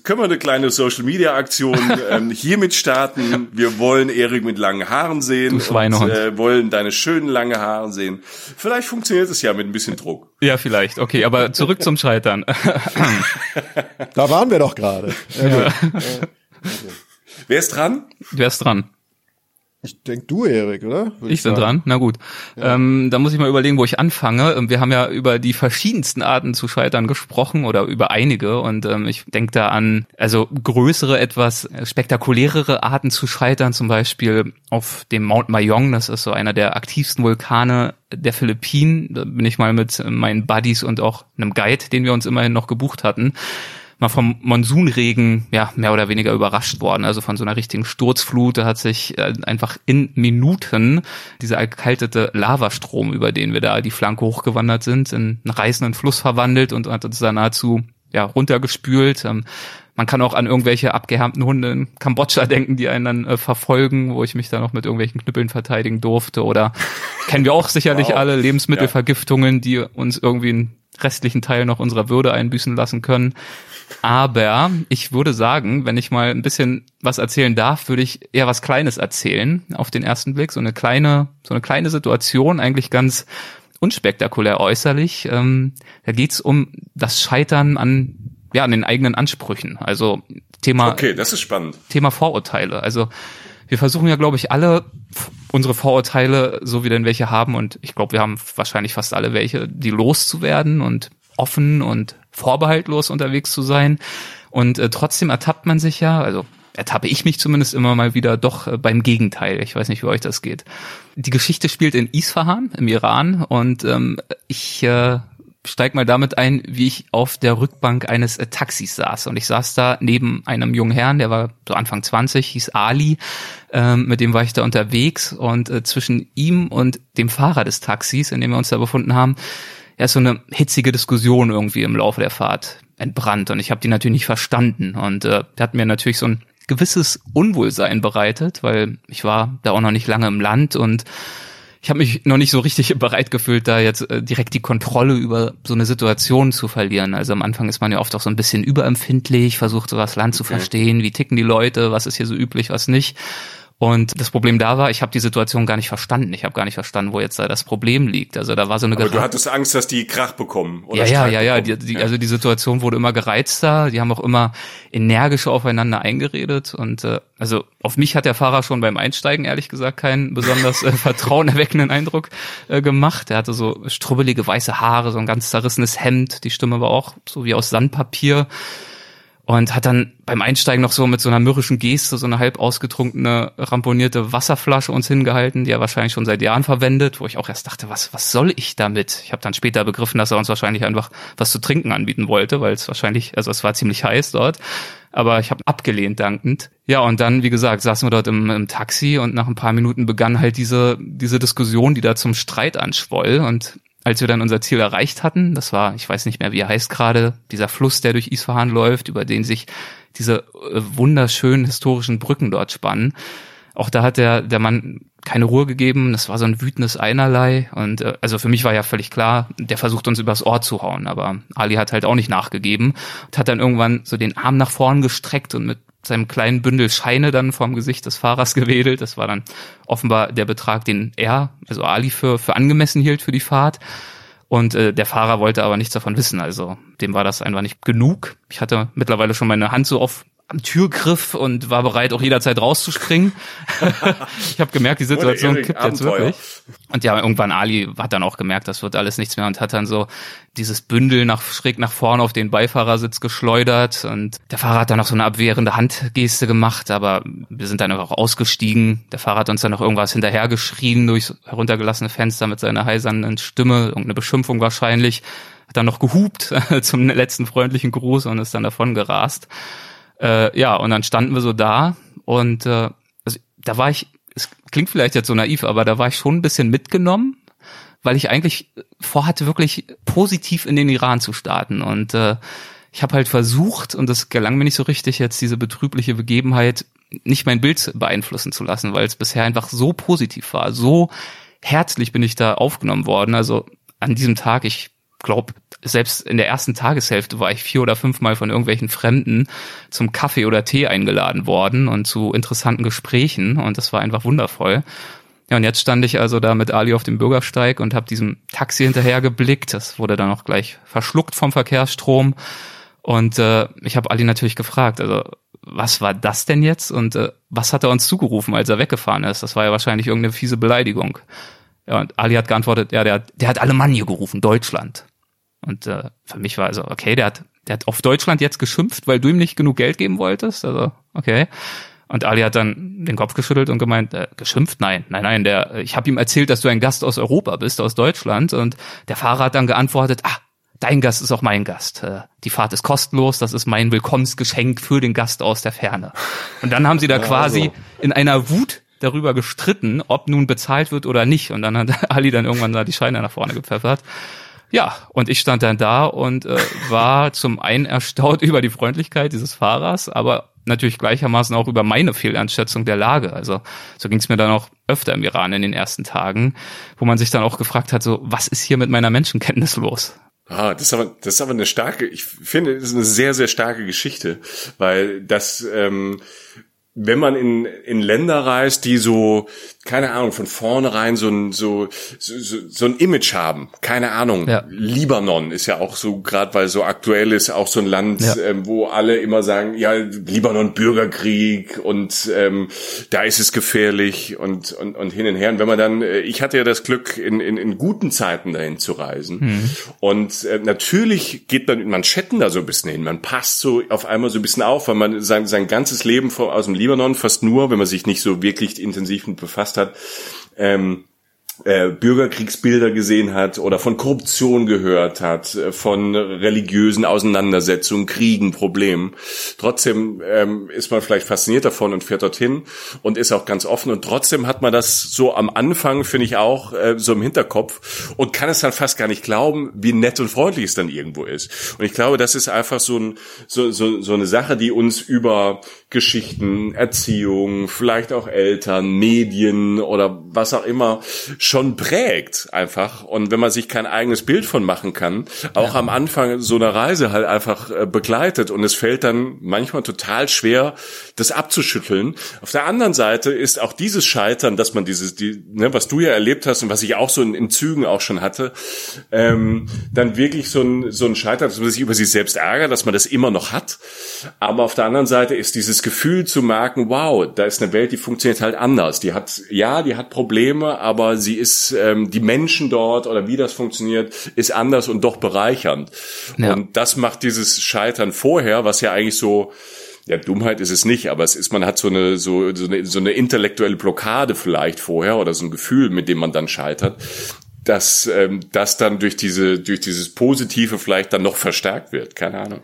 können wir eine kleine Social Media Aktion *laughs* ähm, hiermit starten. Wir wollen Erik mit langen Haaren sehen du und äh, wollen deine schönen lange Haare sehen. Vielleicht funktioniert es ja mit ein bisschen Druck. Ja, vielleicht. Okay, aber zurück zum Scheitern. *laughs* da waren wir doch gerade. Ja. Wer ist dran? Wer ist dran? Ich denk du, Erik, oder? Würde ich bin dran. Na gut. Ja. Ähm, da muss ich mal überlegen, wo ich anfange. Ähm, wir haben ja über die verschiedensten Arten zu scheitern gesprochen oder über einige und ähm, ich denke da an also größere, etwas spektakulärere Arten zu scheitern, zum Beispiel auf dem Mount Mayong. Das ist so einer der aktivsten Vulkane der Philippinen. Da bin ich mal mit meinen Buddies und auch einem Guide, den wir uns immerhin noch gebucht hatten, mal vom Monsunregen ja mehr oder weniger überrascht worden, also von so einer richtigen Sturzflut. Da hat sich äh, einfach in Minuten dieser erkaltete Lavastrom, über den wir da die Flanke hochgewandert sind, in einen reißenden Fluss verwandelt und hat uns da nahezu ja runtergespült. Ähm, man kann auch an irgendwelche abgehärmten Hunde in Kambodscha denken, die einen dann äh, verfolgen, wo ich mich dann noch mit irgendwelchen Knüppeln verteidigen durfte. Oder *laughs* kennen wir auch sicherlich wow. alle Lebensmittelvergiftungen, die uns irgendwie einen restlichen Teil noch unserer Würde einbüßen lassen können. Aber ich würde sagen, wenn ich mal ein bisschen was erzählen darf, würde ich eher was Kleines erzählen auf den ersten Blick. So eine kleine, so eine kleine Situation, eigentlich ganz unspektakulär äußerlich. Ähm, da geht's um das Scheitern an, ja, an den eigenen Ansprüchen. Also Thema. Okay, das ist spannend. Thema Vorurteile. Also wir versuchen ja, glaube ich, alle unsere Vorurteile, so wie denn welche haben, und ich glaube, wir haben wahrscheinlich fast alle welche, die loszuwerden und offen und vorbehaltlos unterwegs zu sein. Und äh, trotzdem ertappt man sich ja, also ertappe ich mich zumindest immer mal wieder doch äh, beim Gegenteil. Ich weiß nicht, wie euch das geht. Die Geschichte spielt in Isfahan im Iran und ähm, ich äh, steig mal damit ein, wie ich auf der Rückbank eines äh, Taxis saß. Und ich saß da neben einem jungen Herrn, der war so Anfang 20, hieß Ali. Ähm, mit dem war ich da unterwegs und äh, zwischen ihm und dem Fahrer des Taxis, in dem wir uns da befunden haben, ja, ist so eine hitzige Diskussion irgendwie im Laufe der Fahrt entbrannt. Und ich habe die natürlich nicht verstanden. Und äh, der hat mir natürlich so ein gewisses Unwohlsein bereitet, weil ich war da auch noch nicht lange im Land und ich habe mich noch nicht so richtig *laughs* bereit gefühlt, da jetzt äh, direkt die Kontrolle über so eine Situation zu verlieren. Also am Anfang ist man ja oft auch so ein bisschen überempfindlich, versucht so das Land zu verstehen, wie ticken die Leute, was ist hier so üblich, was nicht. Und das Problem da war, ich habe die Situation gar nicht verstanden. Ich habe gar nicht verstanden, wo jetzt da das Problem liegt. Also da war so eine. Aber du hattest Angst, dass die Krach bekommen. Oder ja, ja, ja, ja, die, die, Also die Situation wurde immer gereizter. Die haben auch immer energischer aufeinander eingeredet. Und äh, also auf mich hat der Fahrer schon beim Einsteigen ehrlich gesagt keinen besonders äh, vertrauenerweckenden Eindruck äh, gemacht. Er hatte so strubbelige weiße Haare, so ein ganz zerrissenes Hemd. Die Stimme war auch so wie aus Sandpapier und hat dann beim Einsteigen noch so mit so einer mürrischen Geste so eine halb ausgetrunkene, ramponierte Wasserflasche uns hingehalten, die er wahrscheinlich schon seit Jahren verwendet, wo ich auch erst dachte, was, was soll ich damit? Ich habe dann später begriffen, dass er uns wahrscheinlich einfach was zu trinken anbieten wollte, weil es wahrscheinlich, also es war ziemlich heiß dort, aber ich habe abgelehnt dankend. Ja, und dann, wie gesagt, saßen wir dort im, im Taxi und nach ein paar Minuten begann halt diese, diese Diskussion, die da zum Streit anschwoll und als wir dann unser Ziel erreicht hatten, das war, ich weiß nicht mehr, wie er heißt gerade, dieser Fluss, der durch Isfahan läuft, über den sich diese äh, wunderschönen historischen Brücken dort spannen. Auch da hat der, der Mann keine Ruhe gegeben. Das war so ein wütendes Einerlei. Und äh, also für mich war ja völlig klar, der versucht uns übers Ohr zu hauen. Aber Ali hat halt auch nicht nachgegeben und hat dann irgendwann so den Arm nach vorn gestreckt und mit seinem kleinen Bündel Scheine dann vorm Gesicht des Fahrers *laughs* gewedelt. Das war dann offenbar der Betrag, den er, also Ali, für, für angemessen hielt für die Fahrt. Und äh, der Fahrer wollte aber nichts davon wissen. Also dem war das einfach nicht genug. Ich hatte mittlerweile schon meine Hand so auf am Türgriff und war bereit, auch jederzeit rauszuspringen. *laughs* ich habe gemerkt, die Situation kippt jetzt wirklich. Und ja, irgendwann Ali hat dann auch gemerkt, das wird alles nichts mehr und hat dann so dieses Bündel nach schräg nach vorne auf den Beifahrersitz geschleudert und der Fahrer hat dann noch so eine abwehrende Handgeste gemacht, aber wir sind dann einfach ausgestiegen. Der Fahrer hat uns dann noch irgendwas hinterhergeschrien durchs heruntergelassene Fenster mit seiner heisernen Stimme, irgendeine Beschimpfung wahrscheinlich. Hat dann noch gehupt *laughs* zum letzten freundlichen Gruß und ist dann davon gerast. Äh, ja, und dann standen wir so da und äh, also, da war ich, es klingt vielleicht jetzt so naiv, aber da war ich schon ein bisschen mitgenommen, weil ich eigentlich vorhatte, wirklich positiv in den Iran zu starten. Und äh, ich habe halt versucht, und das gelang mir nicht so richtig, jetzt diese betrübliche Begebenheit nicht mein Bild beeinflussen zu lassen, weil es bisher einfach so positiv war. So herzlich bin ich da aufgenommen worden. Also an diesem Tag, ich glaube, selbst in der ersten Tageshälfte war ich vier oder fünfmal von irgendwelchen Fremden zum Kaffee oder Tee eingeladen worden und zu interessanten Gesprächen und das war einfach wundervoll. Ja, und jetzt stand ich also da mit Ali auf dem Bürgersteig und habe diesem Taxi hinterher geblickt. Das wurde dann auch gleich verschluckt vom Verkehrsstrom. Und äh, ich habe Ali natürlich gefragt, also was war das denn jetzt und äh, was hat er uns zugerufen, als er weggefahren ist? Das war ja wahrscheinlich irgendeine fiese Beleidigung. Ja, und Ali hat geantwortet, ja, der, der hat Alemannia gerufen, Deutschland. Und äh, für mich war also, okay, der hat, der hat auf Deutschland jetzt geschimpft, weil du ihm nicht genug Geld geben wolltest. Also, okay. Und Ali hat dann den Kopf geschüttelt und gemeint, äh, geschimpft? Nein, nein, nein. Der, ich habe ihm erzählt, dass du ein Gast aus Europa bist, aus Deutschland. Und der Fahrer hat dann geantwortet, ah, dein Gast ist auch mein Gast. Äh, die Fahrt ist kostenlos, das ist mein Willkommensgeschenk für den Gast aus der Ferne. Und dann haben sie da quasi in einer Wut darüber gestritten, ob nun bezahlt wird oder nicht. Und dann hat *laughs* Ali dann irgendwann da die Scheine nach vorne gepfeffert. Ja, und ich stand dann da und äh, war *laughs* zum einen erstaunt über die Freundlichkeit dieses Fahrers, aber natürlich gleichermaßen auch über meine Fehleinschätzung der Lage. Also so ging es mir dann auch öfter im Iran in den ersten Tagen, wo man sich dann auch gefragt hat, so was ist hier mit meiner Menschenkenntnis los? Ah, das ist aber das ist aber eine starke, ich finde, das ist eine sehr sehr starke Geschichte, weil das ähm, wenn man in, in Länder reist, die so, keine Ahnung, von vornherein so ein, so, so, so ein Image haben, keine Ahnung. Ja. Libanon ist ja auch so, gerade weil so aktuell ist, auch so ein Land, ja. ähm, wo alle immer sagen, ja, Libanon Bürgerkrieg und ähm, da ist es gefährlich und, und, und hin und her. Und wenn man dann, äh, ich hatte ja das Glück, in, in, in guten Zeiten dahin zu reisen. Mhm. Und äh, natürlich geht man mit Manschetten da so ein bisschen hin. Man passt so auf einmal so ein bisschen auf, weil man sein, sein ganzes Leben aus dem Libanon fast nur, wenn man sich nicht so wirklich intensiv befasst hat, ähm, äh, Bürgerkriegsbilder gesehen hat oder von Korruption gehört hat, äh, von religiösen Auseinandersetzungen, Kriegen, Problemen. Trotzdem ähm, ist man vielleicht fasziniert davon und fährt dorthin und ist auch ganz offen. Und trotzdem hat man das so am Anfang, finde ich auch, äh, so im Hinterkopf und kann es dann fast gar nicht glauben, wie nett und freundlich es dann irgendwo ist. Und ich glaube, das ist einfach so, ein, so, so, so eine Sache, die uns über Geschichten, Erziehung, vielleicht auch Eltern, Medien oder was auch immer schon prägt einfach. Und wenn man sich kein eigenes Bild von machen kann, auch ja. am Anfang so einer Reise halt einfach äh, begleitet und es fällt dann manchmal total schwer, das abzuschütteln. Auf der anderen Seite ist auch dieses Scheitern, dass man dieses, die, ne, was du ja erlebt hast und was ich auch so in, in Zügen auch schon hatte, ähm, dann wirklich so ein, so ein Scheitern, dass man sich über sich selbst ärgert, dass man das immer noch hat. Aber auf der anderen Seite ist dieses Gefühl zu merken, wow, da ist eine Welt, die funktioniert halt anders. Die hat, ja, die hat Probleme, aber sie ist, ähm, die Menschen dort oder wie das funktioniert, ist anders und doch bereichernd. Ja. Und das macht dieses Scheitern vorher, was ja eigentlich so, ja, Dummheit ist es nicht, aber es ist, man hat so eine, so, so eine, so eine intellektuelle Blockade vielleicht vorher oder so ein Gefühl, mit dem man dann scheitert, dass ähm, das dann durch diese, durch dieses Positive vielleicht dann noch verstärkt wird. Keine Ahnung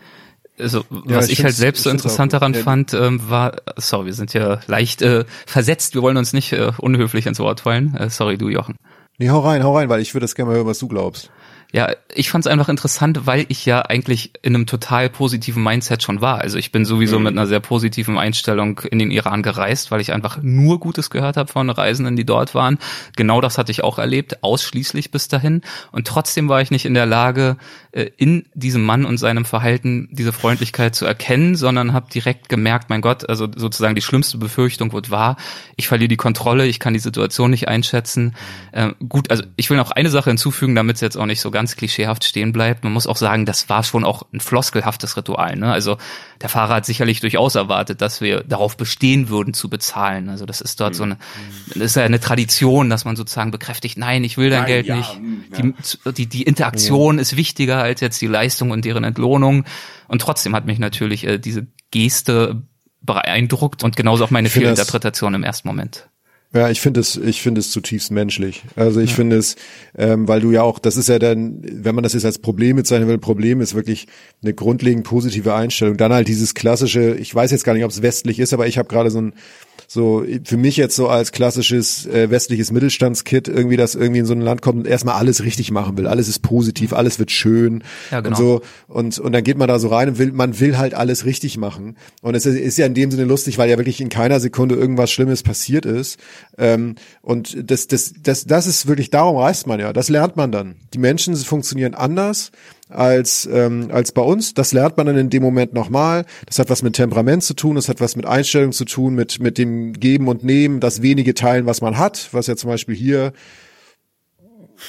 also ja, was ich, ich halt selbst so interessant daran fand, ähm, war, sorry, wir sind ja leicht äh, versetzt, wir wollen uns nicht äh, unhöflich ins Wort fallen. Äh, sorry, du Jochen. Nee, hau rein, hau rein, weil ich würde das gerne mal hören, was du glaubst. Ja, ich fand es einfach interessant, weil ich ja eigentlich in einem total positiven Mindset schon war. Also ich bin sowieso mhm. mit einer sehr positiven Einstellung in den Iran gereist, weil ich einfach nur Gutes gehört habe von Reisenden, die dort waren. Genau das hatte ich auch erlebt, ausschließlich bis dahin. Und trotzdem war ich nicht in der Lage, in diesem Mann und seinem Verhalten diese Freundlichkeit zu erkennen, sondern habe direkt gemerkt, mein Gott, also sozusagen die schlimmste Befürchtung wird wahr. Ich verliere die Kontrolle, ich kann die Situation nicht einschätzen. Ähm, gut, also ich will noch eine Sache hinzufügen, damit es jetzt auch nicht so ganz klischeehaft stehen bleibt. Man muss auch sagen, das war schon auch ein floskelhaftes Ritual. Ne? Also der Fahrer hat sicherlich durchaus erwartet, dass wir darauf bestehen würden zu bezahlen. Also das ist dort mhm. so eine, das ist ja eine Tradition, dass man sozusagen bekräftigt, nein, ich will dein nein, Geld ja, nicht. Ja. Die, die, die Interaktion ja. ist wichtiger als jetzt die Leistung und deren Entlohnung. Und trotzdem hat mich natürlich äh, diese Geste beeindruckt und genauso auch meine Fehlinterpretation im ersten Moment. Ja, ich finde es, ich finde es zutiefst menschlich. Also ich ja. finde es, ähm, weil du ja auch, das ist ja dann, wenn man das jetzt als Problem bezeichnen will, Problem ist wirklich eine grundlegend positive Einstellung. Dann halt dieses klassische, ich weiß jetzt gar nicht, ob es westlich ist, aber ich habe gerade so ein so für mich jetzt so als klassisches äh, westliches Mittelstandskit irgendwie, das irgendwie in so ein Land kommt und erstmal alles richtig machen will. Alles ist positiv, alles wird schön ja, genau. und so und und dann geht man da so rein und will man will halt alles richtig machen und es ist, ist ja in dem Sinne lustig, weil ja wirklich in keiner Sekunde irgendwas Schlimmes passiert ist ähm, und das das das das ist wirklich darum reist man ja. Das lernt man dann. Die Menschen funktionieren anders als, ähm, als bei uns. Das lernt man dann in dem Moment nochmal. Das hat was mit Temperament zu tun, das hat was mit Einstellung zu tun, mit, mit dem Geben und Nehmen, das wenige Teilen, was man hat, was ja zum Beispiel hier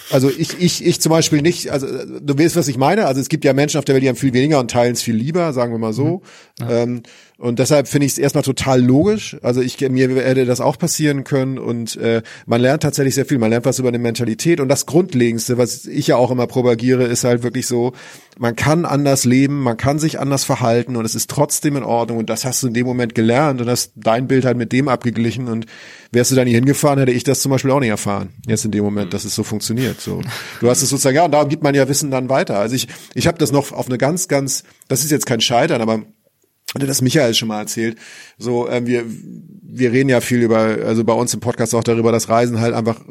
also ich, ich, ich zum Beispiel nicht, also du weißt, was ich meine. Also es gibt ja Menschen auf der Welt, die haben viel weniger und teilen es viel lieber, sagen wir mal so. Ähm, und deshalb finde ich es erstmal total logisch. Also ich mir hätte das auch passieren können und äh, man lernt tatsächlich sehr viel. Man lernt was über eine Mentalität und das Grundlegendste, was ich ja auch immer propagiere, ist halt wirklich so: Man kann anders leben, man kann sich anders verhalten und es ist trotzdem in Ordnung. Und das hast du in dem Moment gelernt und hast dein Bild halt mit dem abgeglichen. Und wärst du da nie hingefahren, hätte ich das zum Beispiel auch nicht erfahren. Jetzt in dem Moment, dass es so funktioniert. So, du hast es sozusagen ja und darum gibt man ja Wissen dann weiter. Also ich ich habe das noch auf eine ganz ganz, das ist jetzt kein Scheitern, aber hatte das Michael schon mal erzählt. So, ähm, wir, wir reden ja viel über, also bei uns im Podcast auch darüber, dass Reisen halt einfach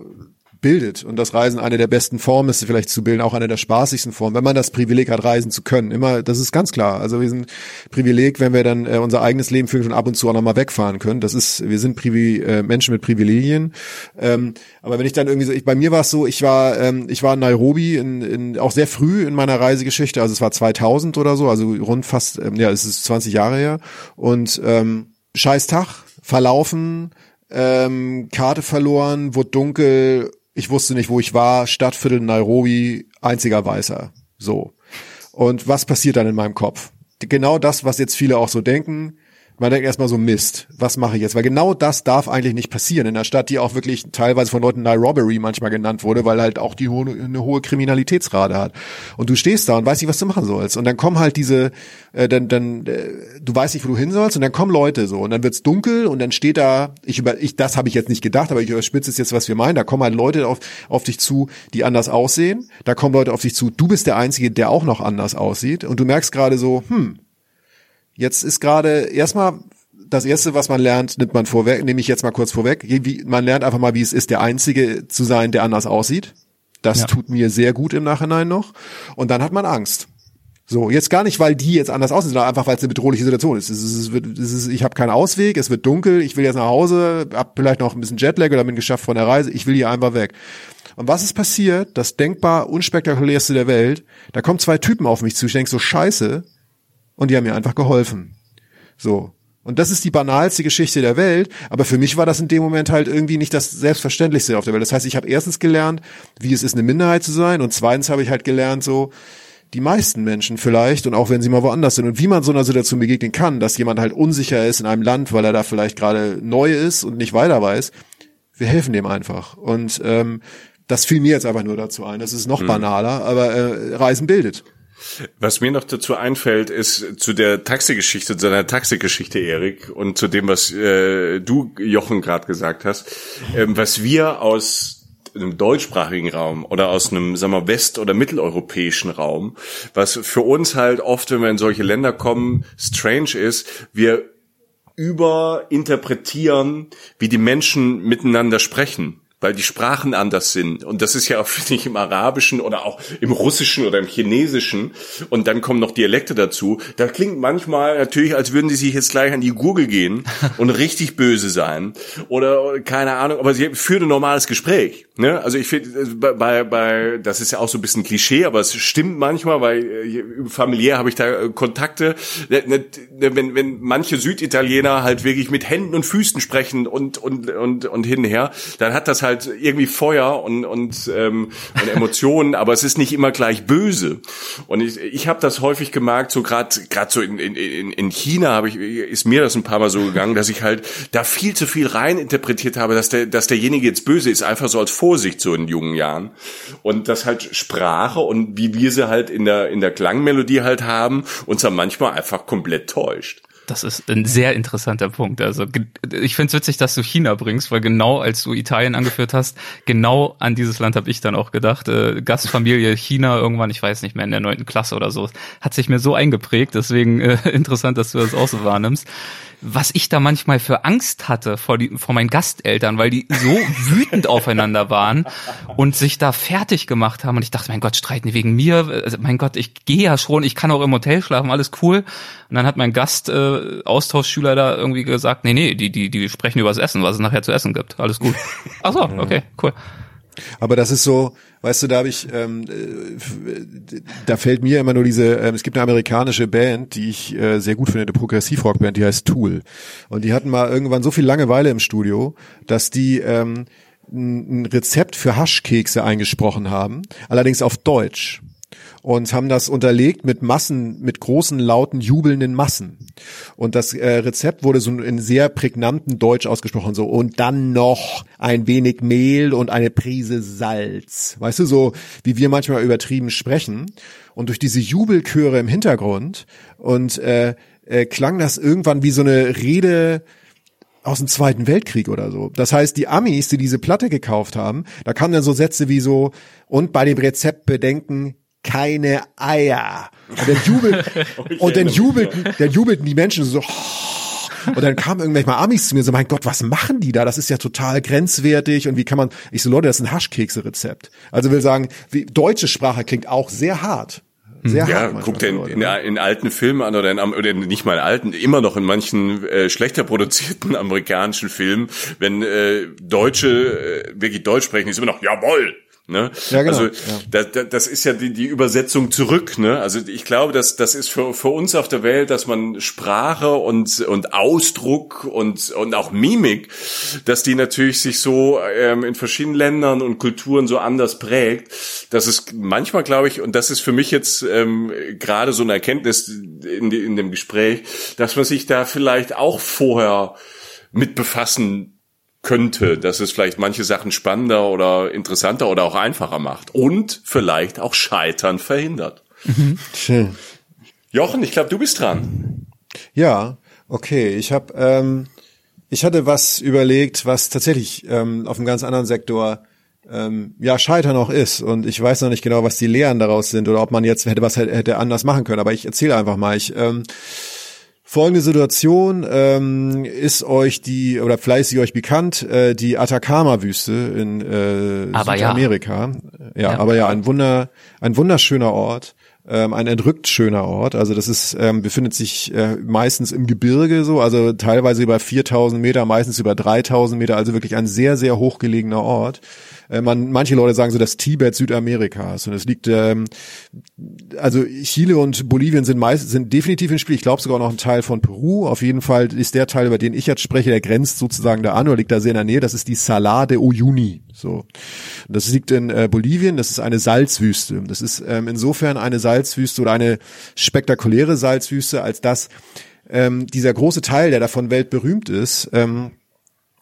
bildet und das Reisen eine der besten Formen ist, vielleicht zu bilden, auch eine der spaßigsten Formen, wenn man das Privileg hat, reisen zu können. Immer, das ist ganz klar. Also wir sind Privileg, wenn wir dann äh, unser eigenes Leben führen und ab und zu auch nochmal wegfahren können. Das ist, wir sind Privi äh, Menschen mit Privilegien. Ähm, aber wenn ich dann irgendwie so, ich, bei mir war es so, ich war, ähm, ich war in Nairobi in, in, auch sehr früh in meiner Reisegeschichte, also es war 2000 oder so, also rund fast, ähm, ja, es ist 20 Jahre her und ähm, scheiß Tag, verlaufen, ähm, Karte verloren, wurde dunkel, ich wusste nicht, wo ich war, Stadtviertel Nairobi, einziger Weißer. So. Und was passiert dann in meinem Kopf? Genau das, was jetzt viele auch so denken. Man denkt erstmal so Mist, was mache ich jetzt? Weil genau das darf eigentlich nicht passieren in einer Stadt, die auch wirklich teilweise von Leuten Nairobi manchmal genannt wurde, weil halt auch die hohe, eine hohe Kriminalitätsrate hat. Und du stehst da und weißt nicht, was du machen sollst. Und dann kommen halt diese, äh, dann, dann, äh, du weißt nicht, wo du hin sollst, und dann kommen Leute so, und dann wird's dunkel und dann steht da, ich über, ich, das habe ich jetzt nicht gedacht, aber ich überspitze es jetzt, was wir meinen. Da kommen halt Leute auf, auf dich zu, die anders aussehen. Da kommen Leute auf dich zu. Du bist der Einzige, der auch noch anders aussieht. Und du merkst gerade so, hm, Jetzt ist gerade erstmal das erste, was man lernt, nimmt man vorweg, nehme ich jetzt mal kurz vorweg. Man lernt einfach mal, wie es ist, der Einzige zu sein, der anders aussieht. Das ja. tut mir sehr gut im Nachhinein noch. Und dann hat man Angst. So, jetzt gar nicht, weil die jetzt anders aussehen, sondern einfach, weil es eine bedrohliche Situation ist. Es ist, es wird, es ist ich habe keinen Ausweg, es wird dunkel, ich will jetzt nach Hause, hab vielleicht noch ein bisschen Jetlag oder bin geschafft von der Reise, ich will hier einfach weg. Und was ist passiert? Das denkbar unspektakulärste der Welt. Da kommen zwei Typen auf mich zu. Ich denk so, scheiße, und die haben mir einfach geholfen. So. Und das ist die banalste Geschichte der Welt, aber für mich war das in dem Moment halt irgendwie nicht das Selbstverständlichste auf der Welt. Das heißt, ich habe erstens gelernt, wie es ist, eine Minderheit zu sein, und zweitens habe ich halt gelernt, so die meisten Menschen vielleicht, und auch wenn sie mal woanders sind, und wie man so einer Situation begegnen kann, dass jemand halt unsicher ist in einem Land, weil er da vielleicht gerade neu ist und nicht weiter weiß. Wir helfen dem einfach. Und ähm, das fiel mir jetzt einfach nur dazu ein. Das ist noch mhm. banaler, aber äh, Reisen bildet. Was mir noch dazu einfällt, ist zu der Taxigeschichte, zu deiner Taxigeschichte, Erik, und zu dem, was äh, du, Jochen, gerade gesagt hast, ähm, was wir aus einem deutschsprachigen Raum oder aus einem, sagen wir, west- oder mitteleuropäischen Raum, was für uns halt oft, wenn wir in solche Länder kommen, strange ist, wir überinterpretieren, wie die Menschen miteinander sprechen weil die Sprachen anders sind. Und das ist ja auch, *laughs* finde ich, im Arabischen oder auch im Russischen oder im Chinesischen. Und dann kommen noch Dialekte dazu. Da klingt manchmal natürlich, als würden die sich jetzt gleich an die Gurgel gehen *laughs* und richtig böse sein. Oder keine Ahnung, aber sie führen ein normales Gespräch. Ne? Also ich finde, äh, bei, bei, das ist ja auch so ein bisschen Klischee, aber es stimmt manchmal, weil äh, familiär habe ich da äh, Kontakte. Ne, ne, wenn, wenn manche Süditaliener halt wirklich mit Händen und Füßen sprechen und, und, und, und hinher, dann hat das halt irgendwie Feuer und und, ähm, und Emotionen, *laughs* aber es ist nicht immer gleich böse. Und ich, ich habe das häufig gemerkt, so gerade gerade so in, in, in China habe ich ist mir das ein paar Mal so gegangen, dass ich halt da viel zu viel rein interpretiert habe, dass der dass derjenige jetzt böse ist, einfach so als Vorsicht so in jungen Jahren und dass halt Sprache und wie wir sie halt in der in der Klangmelodie halt haben uns dann manchmal einfach komplett täuscht. Das ist ein sehr interessanter Punkt. Also ich finde es witzig, dass du China bringst, weil genau als du Italien angeführt hast, genau an dieses Land habe ich dann auch gedacht. Äh, Gastfamilie China irgendwann, ich weiß nicht mehr, in der neunten Klasse oder so, hat sich mir so eingeprägt. Deswegen äh, *laughs* interessant, dass du das auch so wahrnimmst was ich da manchmal für Angst hatte vor, die, vor meinen Gasteltern, weil die so *laughs* wütend aufeinander waren und sich da fertig gemacht haben. Und ich dachte, mein Gott, streiten die wegen mir? Also, mein Gott, ich gehe ja schon, ich kann auch im Hotel schlafen, alles cool. Und dann hat mein Gast, äh, Austauschschüler da irgendwie gesagt, nee, nee, die, die, die sprechen über das Essen, was es nachher zu essen gibt. Alles gut. Ach so, okay, cool. Aber das ist so, weißt du, da habe ich, ähm, äh, da fällt mir immer nur diese, ähm, es gibt eine amerikanische Band, die ich äh, sehr gut finde, eine Progressivrockband, die heißt Tool. Und die hatten mal irgendwann so viel Langeweile im Studio, dass die ähm, ein Rezept für Haschkekse eingesprochen haben, allerdings auf Deutsch und haben das unterlegt mit Massen, mit großen, lauten, jubelnden Massen. Und das äh, Rezept wurde so in sehr prägnanten Deutsch ausgesprochen, so und dann noch ein wenig Mehl und eine Prise Salz. Weißt du, so wie wir manchmal übertrieben sprechen. Und durch diese Jubelchöre im Hintergrund und äh, äh, klang das irgendwann wie so eine Rede aus dem Zweiten Weltkrieg oder so. Das heißt, die Amis, die diese Platte gekauft haben, da kamen dann so Sätze wie so, und bei dem Rezept bedenken, keine Eier. Und dann jubelt, *laughs* und dann jubelten, dann jubelten die Menschen so, und dann kamen irgendwelche mal Amis zu mir so, mein Gott, was machen die da? Das ist ja total grenzwertig und wie kann man, ich so, Leute, das ist ein Haschkekse-Rezept. Also will sagen, wie, deutsche Sprache klingt auch sehr hart. Sehr ja, hart guck dir in, in, in, alten Filmen an oder, in, oder nicht mal in alten, immer noch in manchen äh, schlechter produzierten *laughs* amerikanischen Filmen, wenn äh, Deutsche äh, wirklich Deutsch sprechen, ist immer noch jawoll, Ne? Ja, genau. Also ja. da, das ist ja die, die Übersetzung zurück. Ne? Also ich glaube, dass das ist für, für uns auf der Welt, dass man Sprache und und Ausdruck und und auch Mimik, dass die natürlich sich so ähm, in verschiedenen Ländern und Kulturen so anders prägt, dass es manchmal glaube ich und das ist für mich jetzt ähm, gerade so eine Erkenntnis in, in dem Gespräch, dass man sich da vielleicht auch vorher mit befassen könnte, dass es vielleicht manche Sachen spannender oder interessanter oder auch einfacher macht und vielleicht auch Scheitern verhindert. Mhm. Schön. Jochen, ich glaube, du bist dran. Ja, okay. Ich habe, ähm, ich hatte was überlegt, was tatsächlich ähm, auf einem ganz anderen Sektor ähm, ja Scheitern auch ist. Und ich weiß noch nicht genau, was die Lehren daraus sind oder ob man jetzt hätte was hätte anders machen können. Aber ich erzähle einfach mal. Ich ähm, Folgende Situation ähm, ist euch die, oder vielleicht ist sie euch bekannt, äh, die Atacama-Wüste in äh, aber Südamerika. Ja. ja. Ja, aber ja, ein Wunder, ein wunderschöner Ort, ähm, ein entrückt schöner Ort. Also das ist, ähm, befindet sich äh, meistens im Gebirge so, also teilweise über 4000 Meter, meistens über 3000 Meter, also wirklich ein sehr, sehr hochgelegener Ort. Äh, man, manche Leute sagen so das Tibet Südamerikas und es liegt ähm, also Chile und Bolivien sind meist sind definitiv im Spiel. Ich glaube sogar noch ein Teil von Peru. Auf jeden Fall ist der Teil, über den ich jetzt spreche, der grenzt sozusagen da an oder liegt da sehr in der Nähe. Das ist die Salar de Uyuni. So, das liegt in äh, Bolivien. Das ist eine Salzwüste. Das ist ähm, insofern eine Salzwüste oder eine spektakuläre Salzwüste, als dass ähm, dieser große Teil, der davon weltberühmt ist, ähm,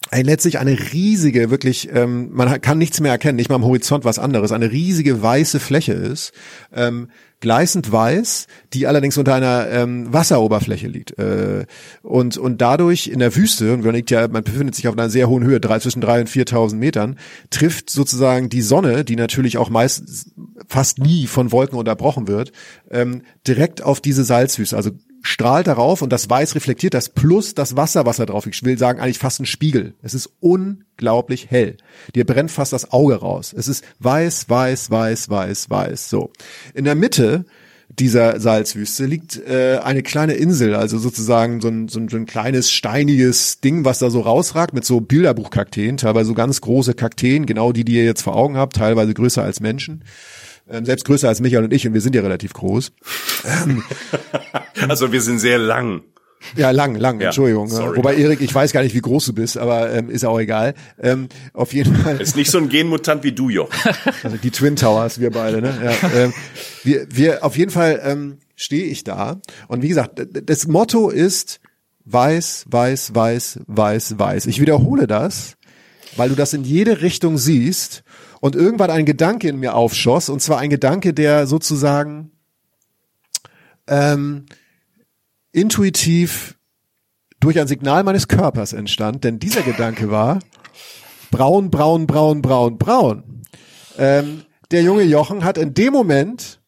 ein letztlich eine riesige, wirklich, ähm, man kann nichts mehr erkennen, nicht mal am Horizont was anderes, eine riesige weiße Fläche ist, ähm, gleißend weiß, die allerdings unter einer ähm, Wasseroberfläche liegt. Äh, und, und dadurch in der Wüste, und man liegt ja, man befindet sich auf einer sehr hohen Höhe, drei, zwischen drei und viertausend Metern, trifft sozusagen die Sonne, die natürlich auch meist fast nie von Wolken unterbrochen wird, ähm, direkt auf diese Salzwüste, also strahlt darauf und das Weiß reflektiert das plus das Wasser, was da drauf liegt. Ich will sagen, eigentlich fast ein Spiegel. Es ist unglaublich hell. Dir brennt fast das Auge raus. Es ist weiß, weiß, weiß, weiß, weiß. So. In der Mitte dieser Salzwüste liegt äh, eine kleine Insel, also sozusagen so ein, so, ein, so ein kleines steiniges Ding, was da so rausragt mit so Bilderbuchkakteen, teilweise so ganz große Kakteen, genau die, die ihr jetzt vor Augen habt, teilweise größer als Menschen ähm, selbst größer als Michael und ich und wir sind ja relativ groß. *laughs* *laughs* also wir sind sehr lang. Ja, lang, lang, ja, Entschuldigung. Sorry. Wobei Erik, ich weiß gar nicht, wie groß du bist, aber ähm, ist auch egal. Ähm, auf jeden Fall. Ist nicht so ein Genmutant wie du, Joch. *laughs* Also die Twin Towers, wir beide, ne? Ja, ähm, wir, wir, auf jeden Fall ähm, stehe ich da. Und wie gesagt, das Motto ist weiß, weiß, weiß, weiß, weiß. Ich wiederhole das, weil du das in jede Richtung siehst und irgendwann ein Gedanke in mir aufschoss, und zwar ein Gedanke, der sozusagen ähm, intuitiv durch ein Signal meines Körpers entstand, denn dieser Gedanke war braun, braun, braun, braun, braun. Ähm, der junge Jochen hat in dem Moment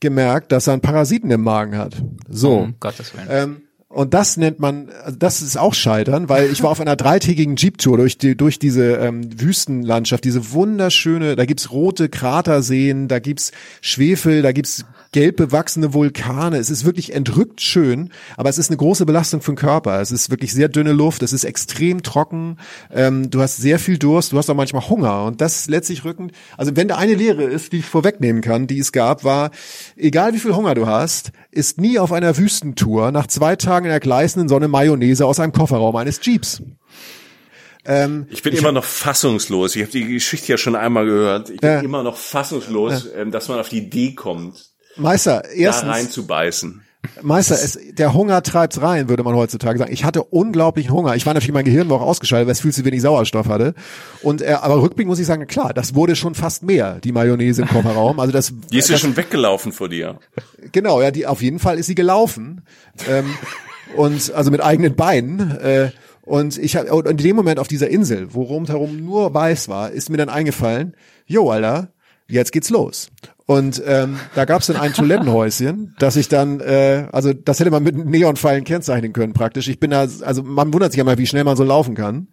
gemerkt, dass er einen Parasiten im Magen hat. So. Um Gottes Willen. Ähm, und das nennt man, also das ist auch Scheitern, weil ich war auf einer dreitägigen Jeep-Tour durch die, durch diese ähm, Wüstenlandschaft, diese wunderschöne, da gibt's rote Kraterseen, da gibt's Schwefel, da gibt's gelb bewachsene Vulkane. Es ist wirklich entrückt schön, aber es ist eine große Belastung für den Körper. Es ist wirklich sehr dünne Luft, es ist extrem trocken, ähm, du hast sehr viel Durst, du hast auch manchmal Hunger und das letztlich rückend, also wenn da eine Lehre ist, die ich vorwegnehmen kann, die es gab, war, egal wie viel Hunger du hast, ist nie auf einer Wüstentour nach zwei Tagen in der gleißenden Sonne Mayonnaise aus einem Kofferraum eines Jeeps. Ähm, ich bin ich immer noch fassungslos. Ich habe die Geschichte ja schon einmal gehört. Ich bin Ja. immer noch fassungslos, ähm, dass man auf die Idee kommt, Meister, da erstens, reinzubeißen. Meister, es, der Hunger treibt's rein, würde man heutzutage sagen. Ich hatte unglaublichen Hunger. Ich war natürlich mein Gehirn war auch ausgeschaltet, weil es viel zu wenig Sauerstoff hatte. Und äh, aber rückblickend muss ich sagen, klar, das wurde schon fast mehr, die Mayonnaise im Kofferraum. Also das, Die ist ja schon weggelaufen vor dir. genau, ja, die auf jeden Fall ist sie gelaufen ähm, und also mit eigenen Beinen. Äh, und ich habe und in dem Moment auf dieser Insel, wo rundherum nur weiß war, ist mir dann eingefallen, jo, Alter, jetzt geht's los. Und ähm, da gab's dann ein Toilettenhäuschen, das ich dann, äh, also das hätte man mit Neonpfeilen kennzeichnen können praktisch. Ich bin da, also man wundert sich ja mal, wie schnell man so laufen kann.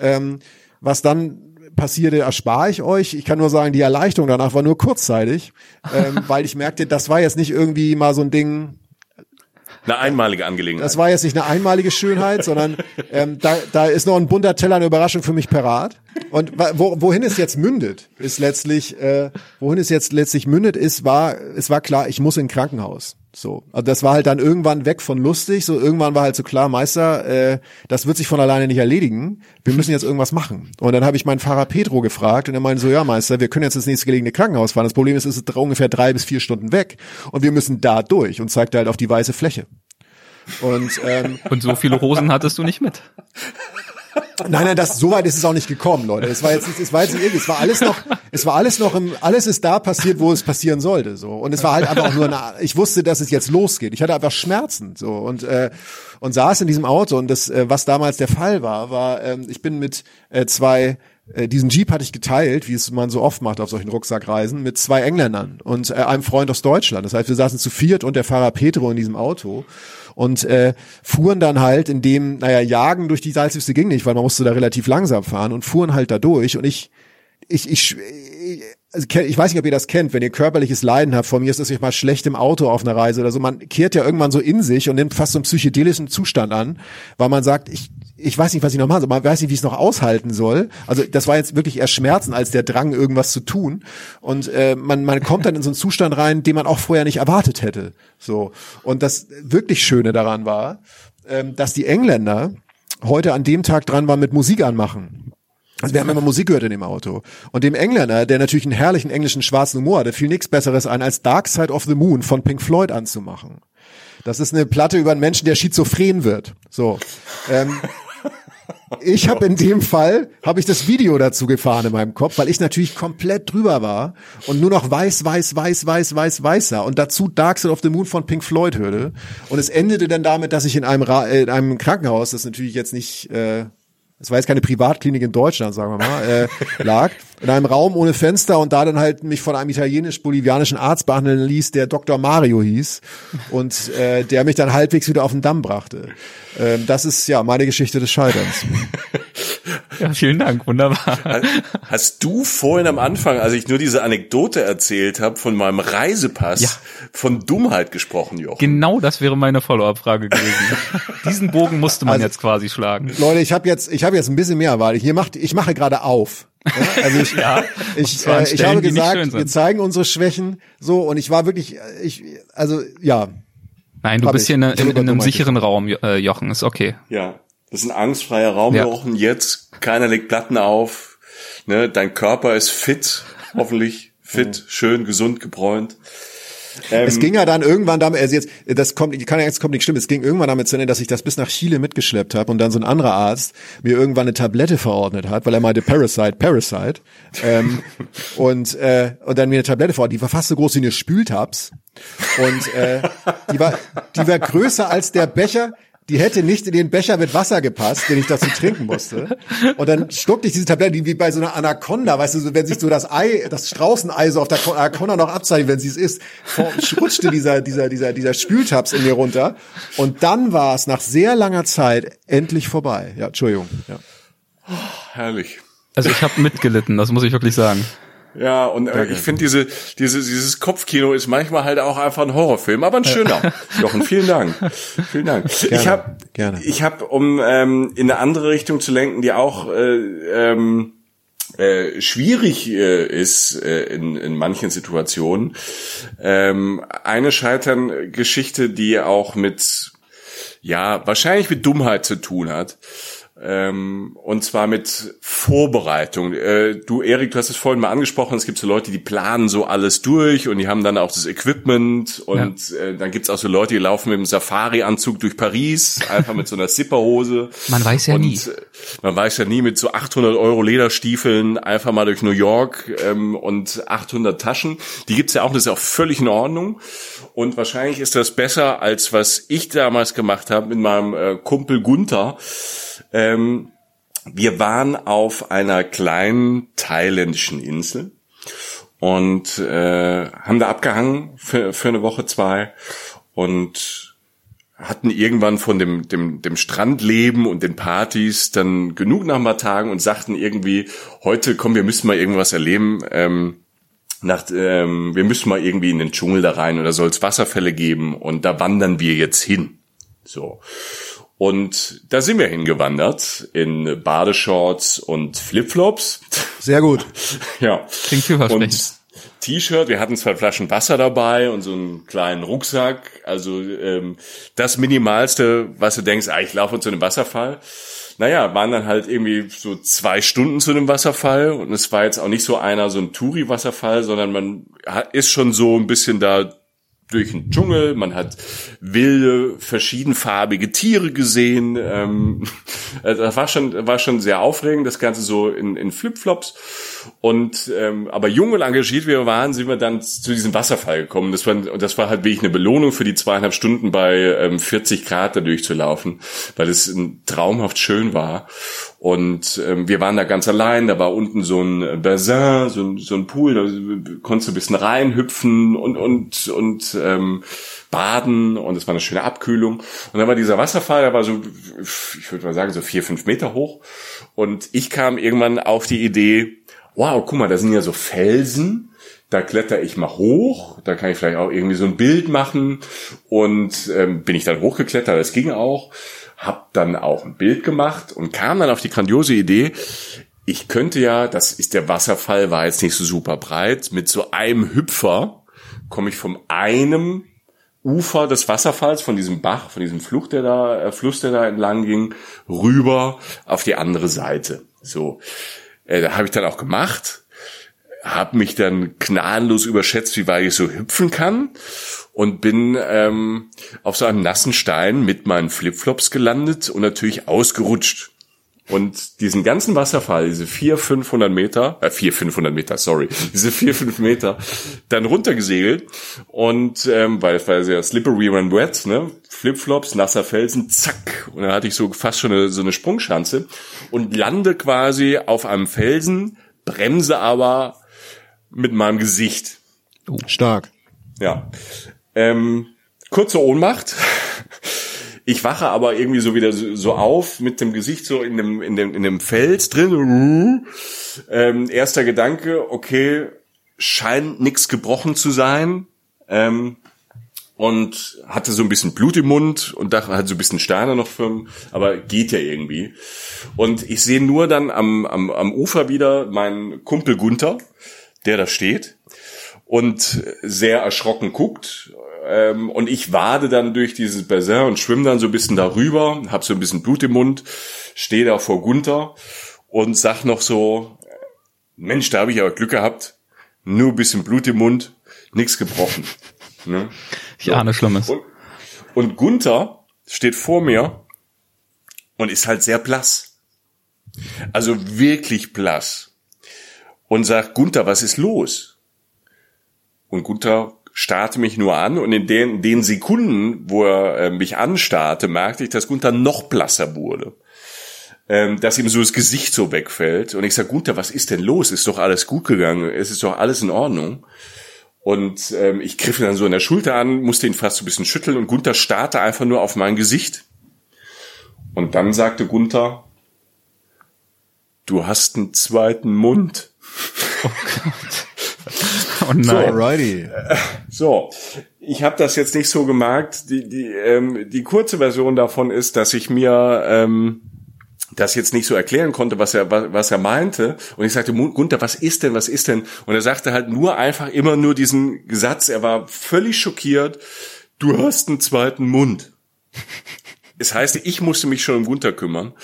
Ähm, was dann passierte, erspare ich euch. Ich kann nur sagen, die Erleichterung danach war nur kurzzeitig, ähm, weil ich merkte, das war jetzt nicht irgendwie mal so ein Ding, Eine einmalige Angelegenheit. Das war jetzt nicht eine einmalige Schönheit, sondern ähm, da, da ist noch ein bunter Teller eine Überraschung für mich parat. Und wo, wohin es jetzt mündet, ist letztlich, äh, wohin es jetzt letztlich mündet, ist, war, es war klar, ich muss in ein Krankenhaus. So, also das war halt dann irgendwann weg von lustig. So irgendwann war halt so klar, Meister, äh, das wird sich von alleine nicht erledigen. Wir müssen jetzt irgendwas machen. Und dann habe ich meinen Fahrer Pedro gefragt und er meinte so, ja Meister, wir können jetzt ins nächste gelegene Krankenhaus fahren. Das Problem ist, es ist ungefähr drei bis vier Stunden weg und wir müssen da durch und zeigte halt auf die weiße Fläche. Und, ähm, und so viele Hosen hattest du nicht mit. *laughs* Nein, nein, das so weit ist es auch nicht gekommen, Leute. Es war jetzt es war jetzt nicht irgendwie, es war alles noch, es war alles noch im, alles ist da passiert, wo es passieren sollte, so. Und es war halt einfach nur eine, ich wusste, dass es jetzt losgeht. Ich hatte einfach Schmerzen, so und äh, und saß in diesem Auto und das, äh, was damals der Fall war, war, ähm, ich bin mit äh, zwei äh, diesen Jeep hatte ich geteilt, wie es man so oft macht auf solchen Rucksackreisen, mit zwei Engländern und äh, einem Freund aus Deutschland. Das heißt, wir saßen zu viert und der Fahrer Petro in diesem Auto und äh, fuhren dann halt in dem, naja, Jagen durch die Salzwüste ging nicht, weil man musste da relativ langsam fahren und fuhren halt da durch und ich, ich, ich, ich also ich weiß nicht, ob ihr das kennt, wenn ihr körperliches Leiden habt. Von mir ist es euch mal schlecht im Auto auf einer Reise oder so. Man kehrt ja irgendwann so in sich und nimmt fast so einen psychedelischen Zustand an, weil man sagt, ich, ich weiß nicht, was ich noch machen soll, man weiß nicht, wie ich es noch aushalten soll. Also das war jetzt wirklich eher Schmerzen als der Drang, irgendwas zu tun. Und äh, man, man kommt dann in so einen Zustand rein, den man auch vorher nicht erwartet hätte. So. Und das wirklich Schöne daran war, ähm, dass die Engländer heute an dem Tag dran waren mit Musik anmachen. Also wir haben immer Musik gehört in dem Auto. Und dem Engländer, der natürlich einen herrlichen englischen schwarzen Humor hatte, fiel nichts Besseres ein, als Dark Side of the Moon von Pink Floyd anzumachen. Das ist eine Platte über einen Menschen, der schizophren wird. So. Ähm, ich habe in dem Fall habe ich das Video dazu gefahren in meinem Kopf, weil ich natürlich komplett drüber war und nur noch weiß, weiß, weiß, weiß, weiß, weiß sah und dazu Dark Side of the Moon von Pink Floyd hörte. Und es endete dann damit, dass ich in einem Ra äh, in einem Krankenhaus, das natürlich jetzt nicht äh, es war jetzt keine Privatklinik in Deutschland, sagen wir mal, äh, lag, in einem Raum ohne Fenster und da dann halt mich von einem italienisch-bolivianischen Arzt behandeln ließ, der Dr. Mario hieß und äh, der mich dann halbwegs wieder auf den Damm brachte. Ähm, das ist ja meine Geschichte des Scheiterns. *laughs* Ja, vielen Dank, wunderbar. Hast du vorhin am Anfang, als ich nur diese Anekdote erzählt habe, von meinem Reisepass, ja. von Dummheit gesprochen, Jochen? Genau, das wäre meine Follow-up-Frage gewesen. *laughs* Diesen Bogen musste man also, jetzt quasi schlagen. Leute, ich habe jetzt, ich habe jetzt ein bisschen mehr Wahl. Hier macht, ich mache gerade auf. Ja, also ich, *laughs* ja, ich, äh, ich habe gesagt, wir zeigen unsere Schwächen so und ich war wirklich, ich, also ja. Nein, du bist ich. hier in, in, in einem sicheren Raum, äh, Jochen, ist okay. Ja, das ist ein angstfreier Raum, ja. Jochen. Jetzt, keiner legt Platten auf. Ne, dein Körper ist fit, hoffentlich fit, schön, gesund, gebräunt. Ähm, es ging ja dann irgendwann damit, also jetzt, das kommt, kann ja jetzt kommt nicht stimmen, es ging irgendwann damit zu Ende, dass ich das bis nach Chile mitgeschleppt habe und dann so ein anderer Arzt mir irgendwann eine Tablette verordnet hat, weil er meinte Parasite, Parasite. ähm, *laughs* und, äh, und dann mir eine Tablette verordnet, die war fast so groß wie eine Spültabs. Und äh, die war, die war größer als der Becher, die hätte nicht in den Becher mit Wasser gepasst, den ich dazu trinken musste. Und dann schluckte ich diese Tablette wie bei so einer Anaconda, weißt du, wenn sich so das Ei, das Straußenei so auf der Anaconda noch abzeichnet, wenn sie es isst, rutschte dieser, dieser, dieser, dieser Spültabs in mir runter. Und dann war es nach sehr langer Zeit endlich vorbei. Ja, Entschuldigung. Ja. Oh, herrlich. Also ich habe mitgelitten, das muss ich wirklich sagen. Ja, und äh, ich finde diese, diese, dieses Kopfkino ist manchmal halt auch einfach ein Horrorfilm, aber ein schöner. *laughs* Jochen, vielen Dank. Vielen Dank. Gerne, ich habe, ich habe, um ähm, in eine andere Richtung zu lenken, die auch äh, ähm, äh, schwierig äh, ist äh, in, in manchen Situationen. Ähm, eine Scheitern-Geschichte, die auch mit, ja, wahrscheinlich mit Dummheit zu tun hat. Ähm, und zwar mit Vorbereitung. Äh, du, Erik, du hast es vorhin mal angesprochen, es gibt so Leute, die planen so alles durch und die haben dann auch das Equipment und ja. äh, dann gibt's auch so Leute, die laufen mit dem Safari-Anzug durch Paris, einfach mit so einer Zipperhose. *laughs* Man weiß ja und, nie. Äh, man weiß ja nie mit so 800 Euro Lederstiefeln einfach mal durch New York ähm, und 800 Taschen. Die gibt's ja auch, das ist auch völlig in Ordnung. Und wahrscheinlich ist das besser, als was ich damals gemacht habe mit meinem äh, Kumpel Gunther. Ähm, wir waren auf einer kleinen thailändischen Insel und äh, haben da abgehangen für, für eine Woche, zwei und hatten irgendwann von dem, dem, dem Strandleben und den Partys dann genug nach ein paar Tagen und sagten irgendwie, heute komm, wir müssen mal irgendwas erleben. Ähm, nach, ähm, wir müssen mal irgendwie in den Dschungel da rein oder soll es Wasserfälle geben und da wandern wir jetzt hin. So. Und da sind wir hingewandert in Badeshorts und Flipflops. Sehr gut. *laughs* ja. Klingt vielversprechend. Und T-Shirt, wir hatten zwei Flaschen Wasser dabei und so einen kleinen Rucksack. Also ähm, das Minimalste, was du denkst, ah, ich laufe zu einem Wasserfall. Naja, waren dann halt irgendwie so zwei Stunden zu einem Wasserfall und es war jetzt auch nicht so einer, so ein Touri-Wasserfall, sondern man ist schon so ein bisschen da durch den Dschungel, man hat wilde, verschiedenfarbige Tiere gesehen. Ähm, *laughs* also das war schon, war schon sehr aufregend, das Ganze so in, in Flipflops. Und ähm, aber jung und engagiert wie wir waren, sind wir dann zu diesem Wasserfall gekommen. Das war, das war halt wirklich eine Belohnung für die zweieinhalb Stunden bei ähm, 40 Grad da durchzulaufen, weil es traumhaft schön war. Und ähm, wir waren da ganz allein, da war unten so ein Bassin, so ein, so ein Pool, da konntest du ein bisschen reinhüpfen und und und ähm, baden und es war eine schöne Abkühlung. Und dann war dieser Wasserfall, der war so, ich würde mal sagen, so vier, fünf Meter hoch. Und ich kam irgendwann auf die Idee, wow, guck mal, da sind ja so Felsen, da kletter ich mal hoch, da kann ich vielleicht auch irgendwie so ein Bild machen und ähm, bin ich dann hochgeklettert, das ging auch, hab dann auch ein Bild gemacht und kam dann auf die grandiose Idee, ich könnte ja, das ist der Wasserfall, war jetzt nicht so super breit, mit so einem Hüpfer komme ich vom einem Ufer des Wasserfalls, von diesem Bach, von diesem Fluch, der da, äh, Fluss, der da entlang ging, rüber auf die andere Seite. So, äh, da habe ich dann auch gemacht, habe mich dann gnadenlos überschätzt, wie weit ich so hüpfen kann und bin ähm, auf so einem nassen Stein mit meinen Flipflops gelandet und natürlich ausgerutscht. Und diesen ganzen Wasserfall, diese vier, 500 Meter, äh, vier, 500 Meter, sorry, *laughs* diese vier, fünf Meter, dann runtergesegelt und ähm, weil es war sehr slippery when wet, ne, Flipflops, nasser Felsen, zack, und dann hatte ich so fast schon eine, so eine Sprungschanze und lande quasi auf einem Felsen, bremse aber mit meinem Gesicht. Stark. Ja. Ähm, kurze Ohnmacht. Ich wache aber irgendwie so wieder so auf mit dem Gesicht so in dem in dem in dem Fels drin. Ähm, erster Gedanke, okay, scheint nix gebrochen zu sein. Ähm, und hatte so ein bisschen Blut im Mund und dachte, hat so ein bisschen Steine noch für, aber geht ja irgendwie. Und ich sehe nur dann am, am, am Ufer wieder meinen Kumpel Gunther, der da steht und sehr erschrocken guckt. Ähm, und ich wade dann durch dieses Bassin und schwimme dann so ein bisschen darüber, hab so ein bisschen Blut im Mund, stehe da vor Gunther und sag noch so, Mensch, da habe ich aber Glück gehabt, nur ein bisschen Blut im Mund, nichts gebrochen. *laughs* Ne? Ich ahne Schlimmes. Und, und Gunther steht vor mir und ist halt sehr blass. Also wirklich blass. Und sagt, Gunther, was ist los? Und Gunther starrte mich nur an und in den, den Sekunden, wo er äh, mich anstarrte, merkte ich, dass Gunther noch blasser wurde. Ähm, dass ihm so das Gesicht so wegfällt. Und ich sage, Gunther, was ist denn los? Ist doch alles gut gegangen? Es ist doch alles in Ordnung. Und ähm, ich griff ihn dann so in der Schulter an, musste ihn fast so ein bisschen schütteln und Gunther starrte einfach nur auf mein Gesicht. Und dann sagte Gunther, du hast einen zweiten Mund. Oh Gott. Oh nein. So, alrighty. So, ich habe das jetzt nicht so gemerkt. Die, die, ähm, die kurze Version davon ist, dass ich mir ähm, das jetzt nicht so erklären konnte, was er, was, was er meinte. Und ich sagte, Gunther, was ist denn, was ist denn? Und er sagte halt nur einfach immer nur diesen Satz, er war völlig schockiert, du hast einen zweiten Mund. Es heißt, ich musste mich schon um Gunther kümmern.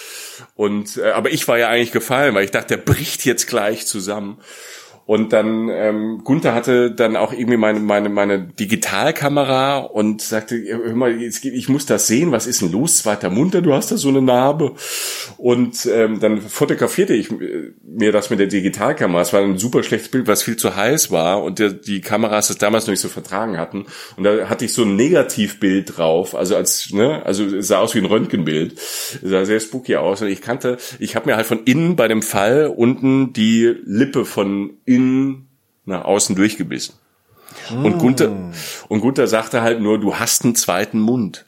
Und, äh, aber ich war ja eigentlich gefallen, weil ich dachte, der bricht jetzt gleich zusammen. Und dann ähm, Gunther hatte dann auch irgendwie meine meine meine Digitalkamera und sagte, hör mal, jetzt, ich muss das sehen, was ist denn los? Zweiter Munter, du hast da so eine Narbe. Und ähm, dann fotografierte ich mir das mit der Digitalkamera. Es war ein super schlechtes Bild, was viel zu heiß war und der, die Kameras das damals noch nicht so vertragen hatten. Und da hatte ich so ein Negativbild drauf, also als ne, also sah aus wie ein Röntgenbild, es sah sehr spooky aus. Und ich kannte, ich habe mir halt von innen bei dem Fall unten die Lippe von innen nach außen durchgebissen. Und Gunther, und Gunther sagte halt nur, du hast einen zweiten Mund.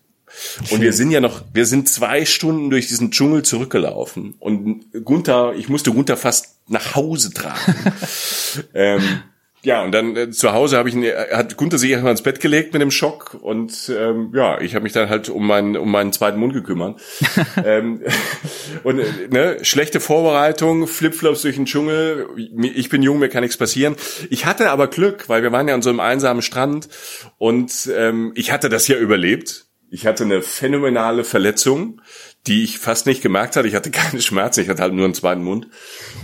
Und wir sind ja noch, wir sind zwei Stunden durch diesen Dschungel zurückgelaufen. Und Gunther, ich musste Gunther fast nach Hause tragen. *laughs* ähm, ja, und dann äh, zu Hause habe ich ihn, äh, hat Gunther sich erstmal ins Bett gelegt mit dem Schock und ähm, ja, ich habe mich dann halt um meinen um meinen zweiten Mund gekümmert. *laughs* ähm, *laughs* und äh, ne, schlechte Vorbereitung, Flipflops durch den Dschungel. Ich bin jung, mir kann nichts passieren. Ich hatte aber Glück, weil wir waren ja an so einem einsamen Strand und ähm, ich hatte das ja überlebt. Ich hatte eine phänomenale Verletzung die ich fast nicht gemerkt hatte. Ich hatte *laughs* keine Schmerzen, ich hatte halt nur einen zweiten Mund.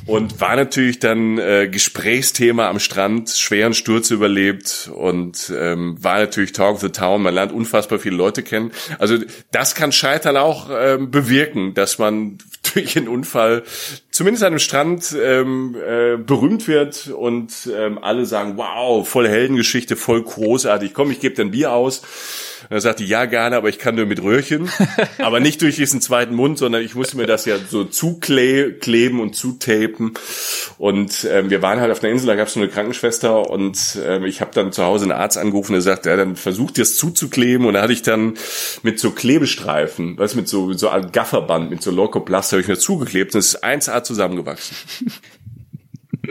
Und war natürlich dann äh, Gesprächsthema am Strand, schweren Sturz überlebt und ähm, war natürlich Talk of the Town. Man lernt unfassbar viele Leute kennen. Also das kann Scheitern auch ähm, bewirken, dass man *laughs* durch einen Unfall zumindest an einem Strand ähm, äh, berühmt wird und ähm, alle sagen, wow, voll Heldengeschichte, voll großartig. Komm, ich gebe dir ein Bier aus. Und er sagte, ja, gerne, aber ich kann nur mit Röhrchen. *laughs* aber nicht durch diesen zweiten Mund, sondern ich musste mir das ja so zukleben und zutapen. Und ähm, wir waren halt auf einer Insel, da gab es so eine Krankenschwester und ähm, ich habe dann zu Hause einen Arzt angerufen, der sagte, ja, dann versucht es zuzukleben. Und da hatte ich dann mit so Klebestreifen, was mit so, mit so einem Gafferband, mit so Lokoplast, habe ich mir zugeklebt und es ist 1A zusammengewachsen.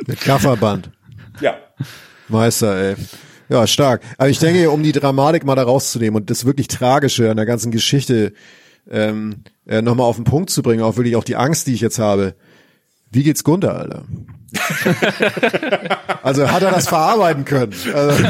Mit Gafferband. Ja. Meister, ey. Ja, stark. Aber ich denke, um die Dramatik mal da rauszunehmen und das wirklich Tragische an der ganzen Geschichte ähm, äh, nochmal auf den Punkt zu bringen, auch wirklich auch die Angst, die ich jetzt habe. Wie geht's Gunther, Alter? *laughs* also hat er das verarbeiten können? Also,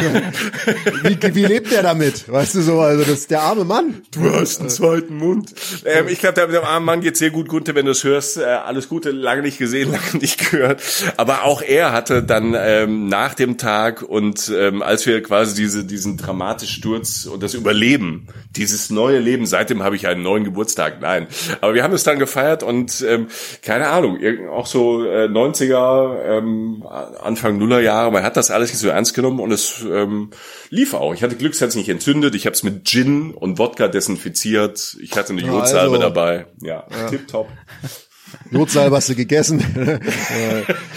wie, wie lebt er damit? Weißt du so, also das ist der arme Mann. Du hast einen zweiten Mund. Ähm, ich glaube, dem armen Mann geht's sehr gut, Gunther, wenn du es hörst. Äh, alles Gute, lange nicht gesehen, *laughs* lange nicht gehört. Aber auch er hatte dann ähm, nach dem Tag und ähm, als wir quasi diese, diesen dramatischen Sturz und das Überleben, dieses neue Leben, seitdem habe ich einen neuen Geburtstag. Nein, aber wir haben es dann gefeiert und ähm, keine Ahnung, auch so äh, 90er ähm, Anfang Nullerjahre. Man hat das alles nicht so ernst genommen und es ähm, lief auch. Ich hatte Glück, es hat sich nicht entzündet. Ich habe es mit Gin und Wodka desinfiziert. Ich hatte eine Jodsalbe also, dabei. Ja, ja. tipptopp. Notsalbe hast du gegessen. *laughs*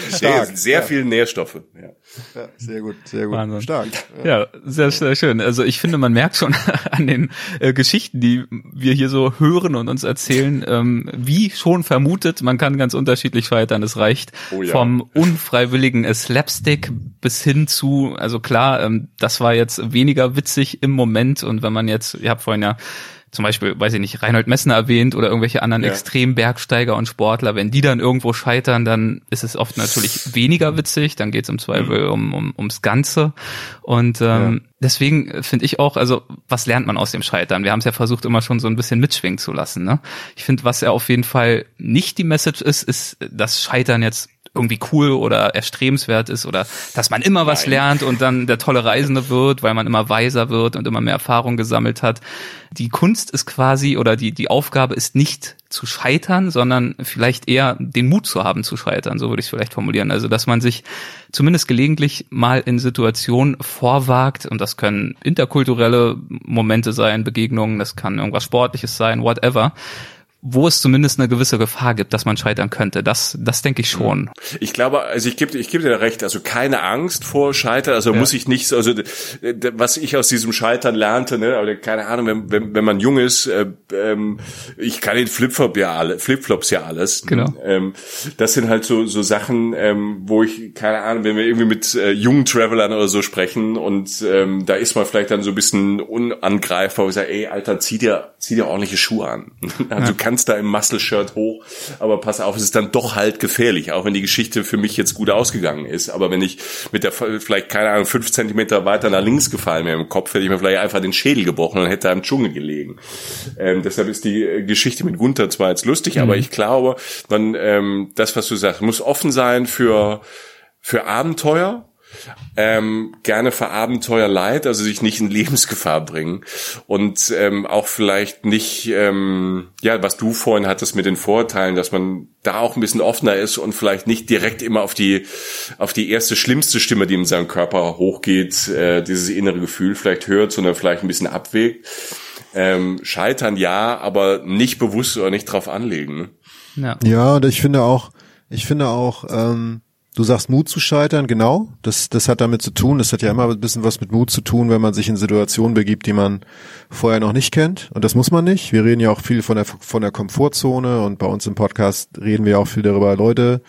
Stark. Sehr, sehr ja. viel Nährstoffe. Ja. ja. sehr gut, sehr gut. Wahnsinn. Stark. Ja. ja, sehr, sehr schön. Also ich finde, man merkt schon *laughs* an den äh, Geschichten, die wir hier so hören und uns erzählen, ähm, wie schon vermutet, man kann ganz unterschiedlich scheitern. Es reicht oh, vom unfreiwilligen Slapstick bis hin zu, also klar, ähm, das war jetzt weniger witzig im Moment und wenn man jetzt, ihr habt vorhin ja zum Beispiel, weiß ich nicht, Reinhold Messner erwähnt oder irgendwelche anderen ja. Extrembergsteiger und Sportler, wenn die dann irgendwo scheitern, dann ist es oft natürlich *laughs* weniger witzig, dann geht es im Zweifel mhm. um, um, ums Ganze. Und ähm, ja. deswegen finde ich auch, also was lernt man aus dem Scheitern? Wir haben es ja versucht, immer schon so ein bisschen mitschwingen zu lassen. Ne? Ich finde, was ja auf jeden Fall nicht die Message ist, ist, dass Scheitern jetzt irgendwie cool oder erstrebenswert ist oder dass man immer was Nein. lernt und dann der tolle Reisende wird, weil man immer weiser wird und immer mehr Erfahrung gesammelt hat. Die Kunst ist quasi oder die, die Aufgabe ist nicht zu scheitern, sondern vielleicht eher den Mut zu haben zu scheitern, so würde ich es vielleicht formulieren. Also, dass man sich zumindest gelegentlich mal in Situationen vorwagt und das können interkulturelle Momente sein, Begegnungen, das kann irgendwas Sportliches sein, whatever, wo es zumindest eine gewisse Gefahr gibt, dass man scheitern könnte. Das, das denke ich schon. Ich glaube, also ich gebe, ich gebe dir recht. Also keine Angst vor Scheitern. Also ja. muss ich nicht, also was ich aus diesem Scheitern lernte, ne, aber keine Ahnung, wenn, wenn, wenn man jung ist, äh, ähm, ich kann den Flipflop ja alle, Flipflops ja alles. Genau. Ähm, das sind halt so so Sachen, ähm, wo ich keine Ahnung, wenn wir irgendwie mit äh, jungen Travelern oder so sprechen und ähm, da ist man vielleicht dann so ein bisschen unangreifbar und sagt, ey, Alter, zieh dir, zieh dir ordentliche Schuhe an. *laughs* also ja kannst da im Muscle-Shirt hoch, aber pass auf, es ist dann doch halt gefährlich, auch wenn die Geschichte für mich jetzt gut ausgegangen ist. Aber wenn ich mit der, vielleicht, keine Ahnung, fünf Zentimeter weiter nach links gefallen wäre im Kopf, hätte ich mir vielleicht einfach den Schädel gebrochen und hätte da im Dschungel gelegen. Ähm, deshalb ist die Geschichte mit Gunther zwar jetzt lustig, mhm. aber ich glaube, man, ähm, das, was du sagst, muss offen sein für, für Abenteuer, ähm, gerne für Abenteuer leid, also sich nicht in Lebensgefahr bringen und ähm, auch vielleicht nicht, ähm, ja, was du vorhin hattest mit den Vorteilen, dass man da auch ein bisschen offener ist und vielleicht nicht direkt immer auf die auf die erste schlimmste Stimme, die in seinem Körper hochgeht, äh, dieses innere Gefühl vielleicht hört, sondern vielleicht ein bisschen abwägt. Ähm, scheitern ja, aber nicht bewusst oder nicht drauf anlegen. Ja, ja und ich finde auch, ich finde auch, ähm, Du sagst Mut zu scheitern, genau. Das, das hat damit zu tun. Das hat ja immer ein bisschen was mit Mut zu tun, wenn man sich in Situationen begibt, die man vorher noch nicht kennt. Und das muss man nicht. Wir reden ja auch viel von der, von der Komfortzone und bei uns im Podcast reden wir auch viel darüber, Leute,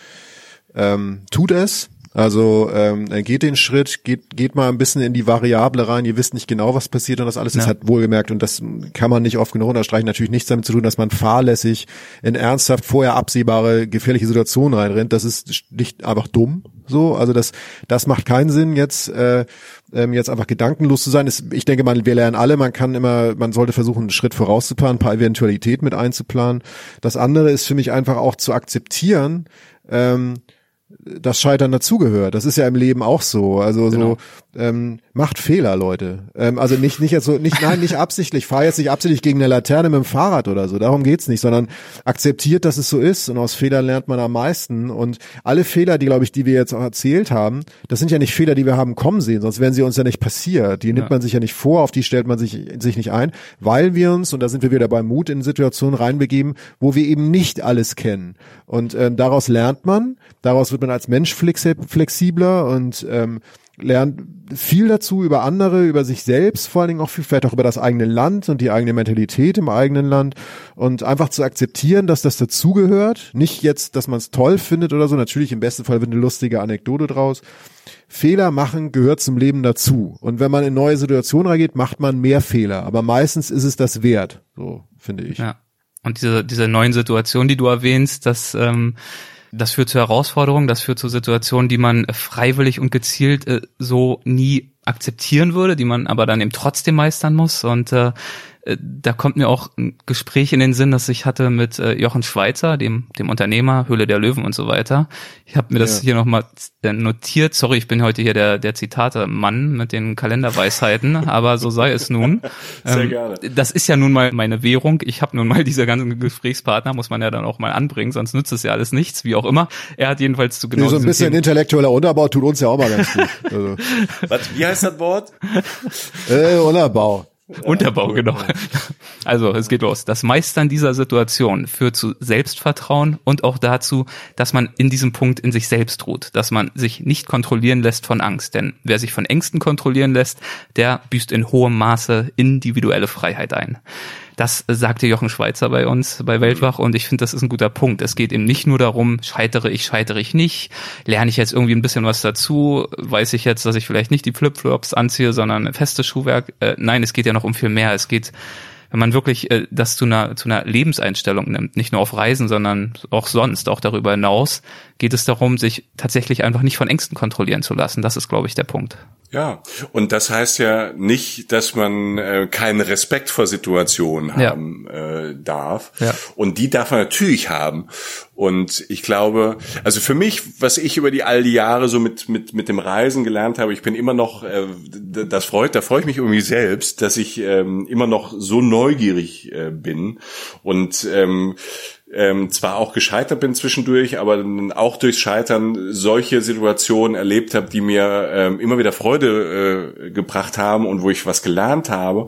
ähm, tut es. Also ähm, geht den Schritt, geht, geht mal ein bisschen in die Variable rein, ihr wisst nicht genau, was passiert und das alles ja. ist halt wohlgemerkt und das kann man nicht oft genug unterstreichen, natürlich nichts damit zu tun, dass man fahrlässig in ernsthaft vorher absehbare gefährliche Situationen reinrennt. Das ist nicht einfach dumm, so, also das, das macht keinen Sinn, jetzt, äh, ähm, jetzt einfach gedankenlos zu sein. Ich denke mal, wir lernen alle, man kann immer, man sollte versuchen, einen Schritt vorauszuplanen, ein paar Eventualitäten mit einzuplanen. Das andere ist für mich einfach auch zu akzeptieren, ähm, das Scheitern dazugehört. Das ist ja im Leben auch so. Also genau. so ähm, macht Fehler, Leute. Ähm, also nicht nicht jetzt so nicht nein nicht absichtlich. Fahr jetzt nicht absichtlich gegen eine Laterne mit dem Fahrrad oder so. Darum geht's nicht, sondern akzeptiert, dass es so ist und aus Fehlern lernt man am meisten. Und alle Fehler, die glaube ich, die wir jetzt auch erzählt haben, das sind ja nicht Fehler, die wir haben kommen sehen, sonst wären sie uns ja nicht passiert. Die nimmt man sich ja nicht vor, auf die stellt man sich sich nicht ein, weil wir uns und da sind wir wieder beim Mut in Situationen reinbegeben, wo wir eben nicht alles kennen. Und ähm, daraus lernt man, daraus wird man als Mensch flexibler und ähm, lernt viel dazu über andere, über sich selbst, vor allen Dingen auch viel, vielleicht auch über das eigene Land und die eigene Mentalität im eigenen Land und einfach zu akzeptieren, dass das dazugehört. Nicht jetzt, dass man es toll findet oder so. Natürlich im besten Fall wird eine lustige Anekdote draus. Fehler machen gehört zum Leben dazu. Und wenn man in neue Situationen reingeht, macht man mehr Fehler. Aber meistens ist es das wert. So finde ich. Ja. Und diese, diese neuen Situationen, die du erwähnst, dass ähm, das führt zu Herausforderungen, das führt zu Situationen, die man freiwillig und gezielt äh, so nie akzeptieren würde, die man aber dann eben trotzdem meistern muss. Und äh, äh, da kommt mir auch ein Gespräch in den Sinn, das ich hatte mit äh, Jochen Schweizer, dem, dem Unternehmer, Höhle der Löwen und so weiter. Ich habe mir das ja. hier nochmal äh, notiert. Sorry, ich bin heute hier der, der Zitate-Mann mit den Kalenderweisheiten, *laughs* aber so sei es nun. Sehr ähm, gerne. Das ist ja nun mal meine Währung. Ich habe nun mal diese ganzen Gesprächspartner, muss man ja dann auch mal anbringen, sonst nützt es ja alles nichts, wie auch immer. Er hat jedenfalls zu genau nee, So ein bisschen Themen intellektueller Unterbau tut uns ja auch mal ganz gut. *laughs* Also. Was, wie heißt das Wort? äh, Unterbau. *laughs* Unterbau, genau. Also, es geht los. Das Meistern dieser Situation führt zu Selbstvertrauen und auch dazu, dass man in diesem Punkt in sich selbst ruht, dass man sich nicht kontrollieren lässt von Angst. Denn wer sich von Ängsten kontrollieren lässt, der büßt in hohem Maße individuelle Freiheit ein. Das sagte Jochen Schweizer bei uns bei Weltwach und ich finde, das ist ein guter Punkt. Es geht eben nicht nur darum, scheitere ich, scheitere ich nicht, lerne ich jetzt irgendwie ein bisschen was dazu, weiß ich jetzt, dass ich vielleicht nicht die Flipflops anziehe, sondern festes Schuhwerk. Äh, nein, es geht ja noch um viel mehr. Es geht wenn man wirklich äh, das zu einer, zu einer Lebenseinstellung nimmt, nicht nur auf Reisen, sondern auch sonst, auch darüber hinaus, geht es darum, sich tatsächlich einfach nicht von Ängsten kontrollieren zu lassen. Das ist, glaube ich, der Punkt. Ja, und das heißt ja nicht, dass man äh, keinen Respekt vor Situationen haben ja. äh, darf. Ja. Und die darf man natürlich haben. Und ich glaube, also für mich, was ich über die all die Jahre so mit mit mit dem Reisen gelernt habe, ich bin immer noch, äh, das freut, da freue ich mich irgendwie selbst, dass ich ähm, immer noch so neugierig äh, bin und ähm, ähm, zwar auch gescheitert bin zwischendurch, aber auch durchs Scheitern solche Situationen erlebt habe, die mir ähm, immer wieder Freude äh, gebracht haben und wo ich was gelernt habe.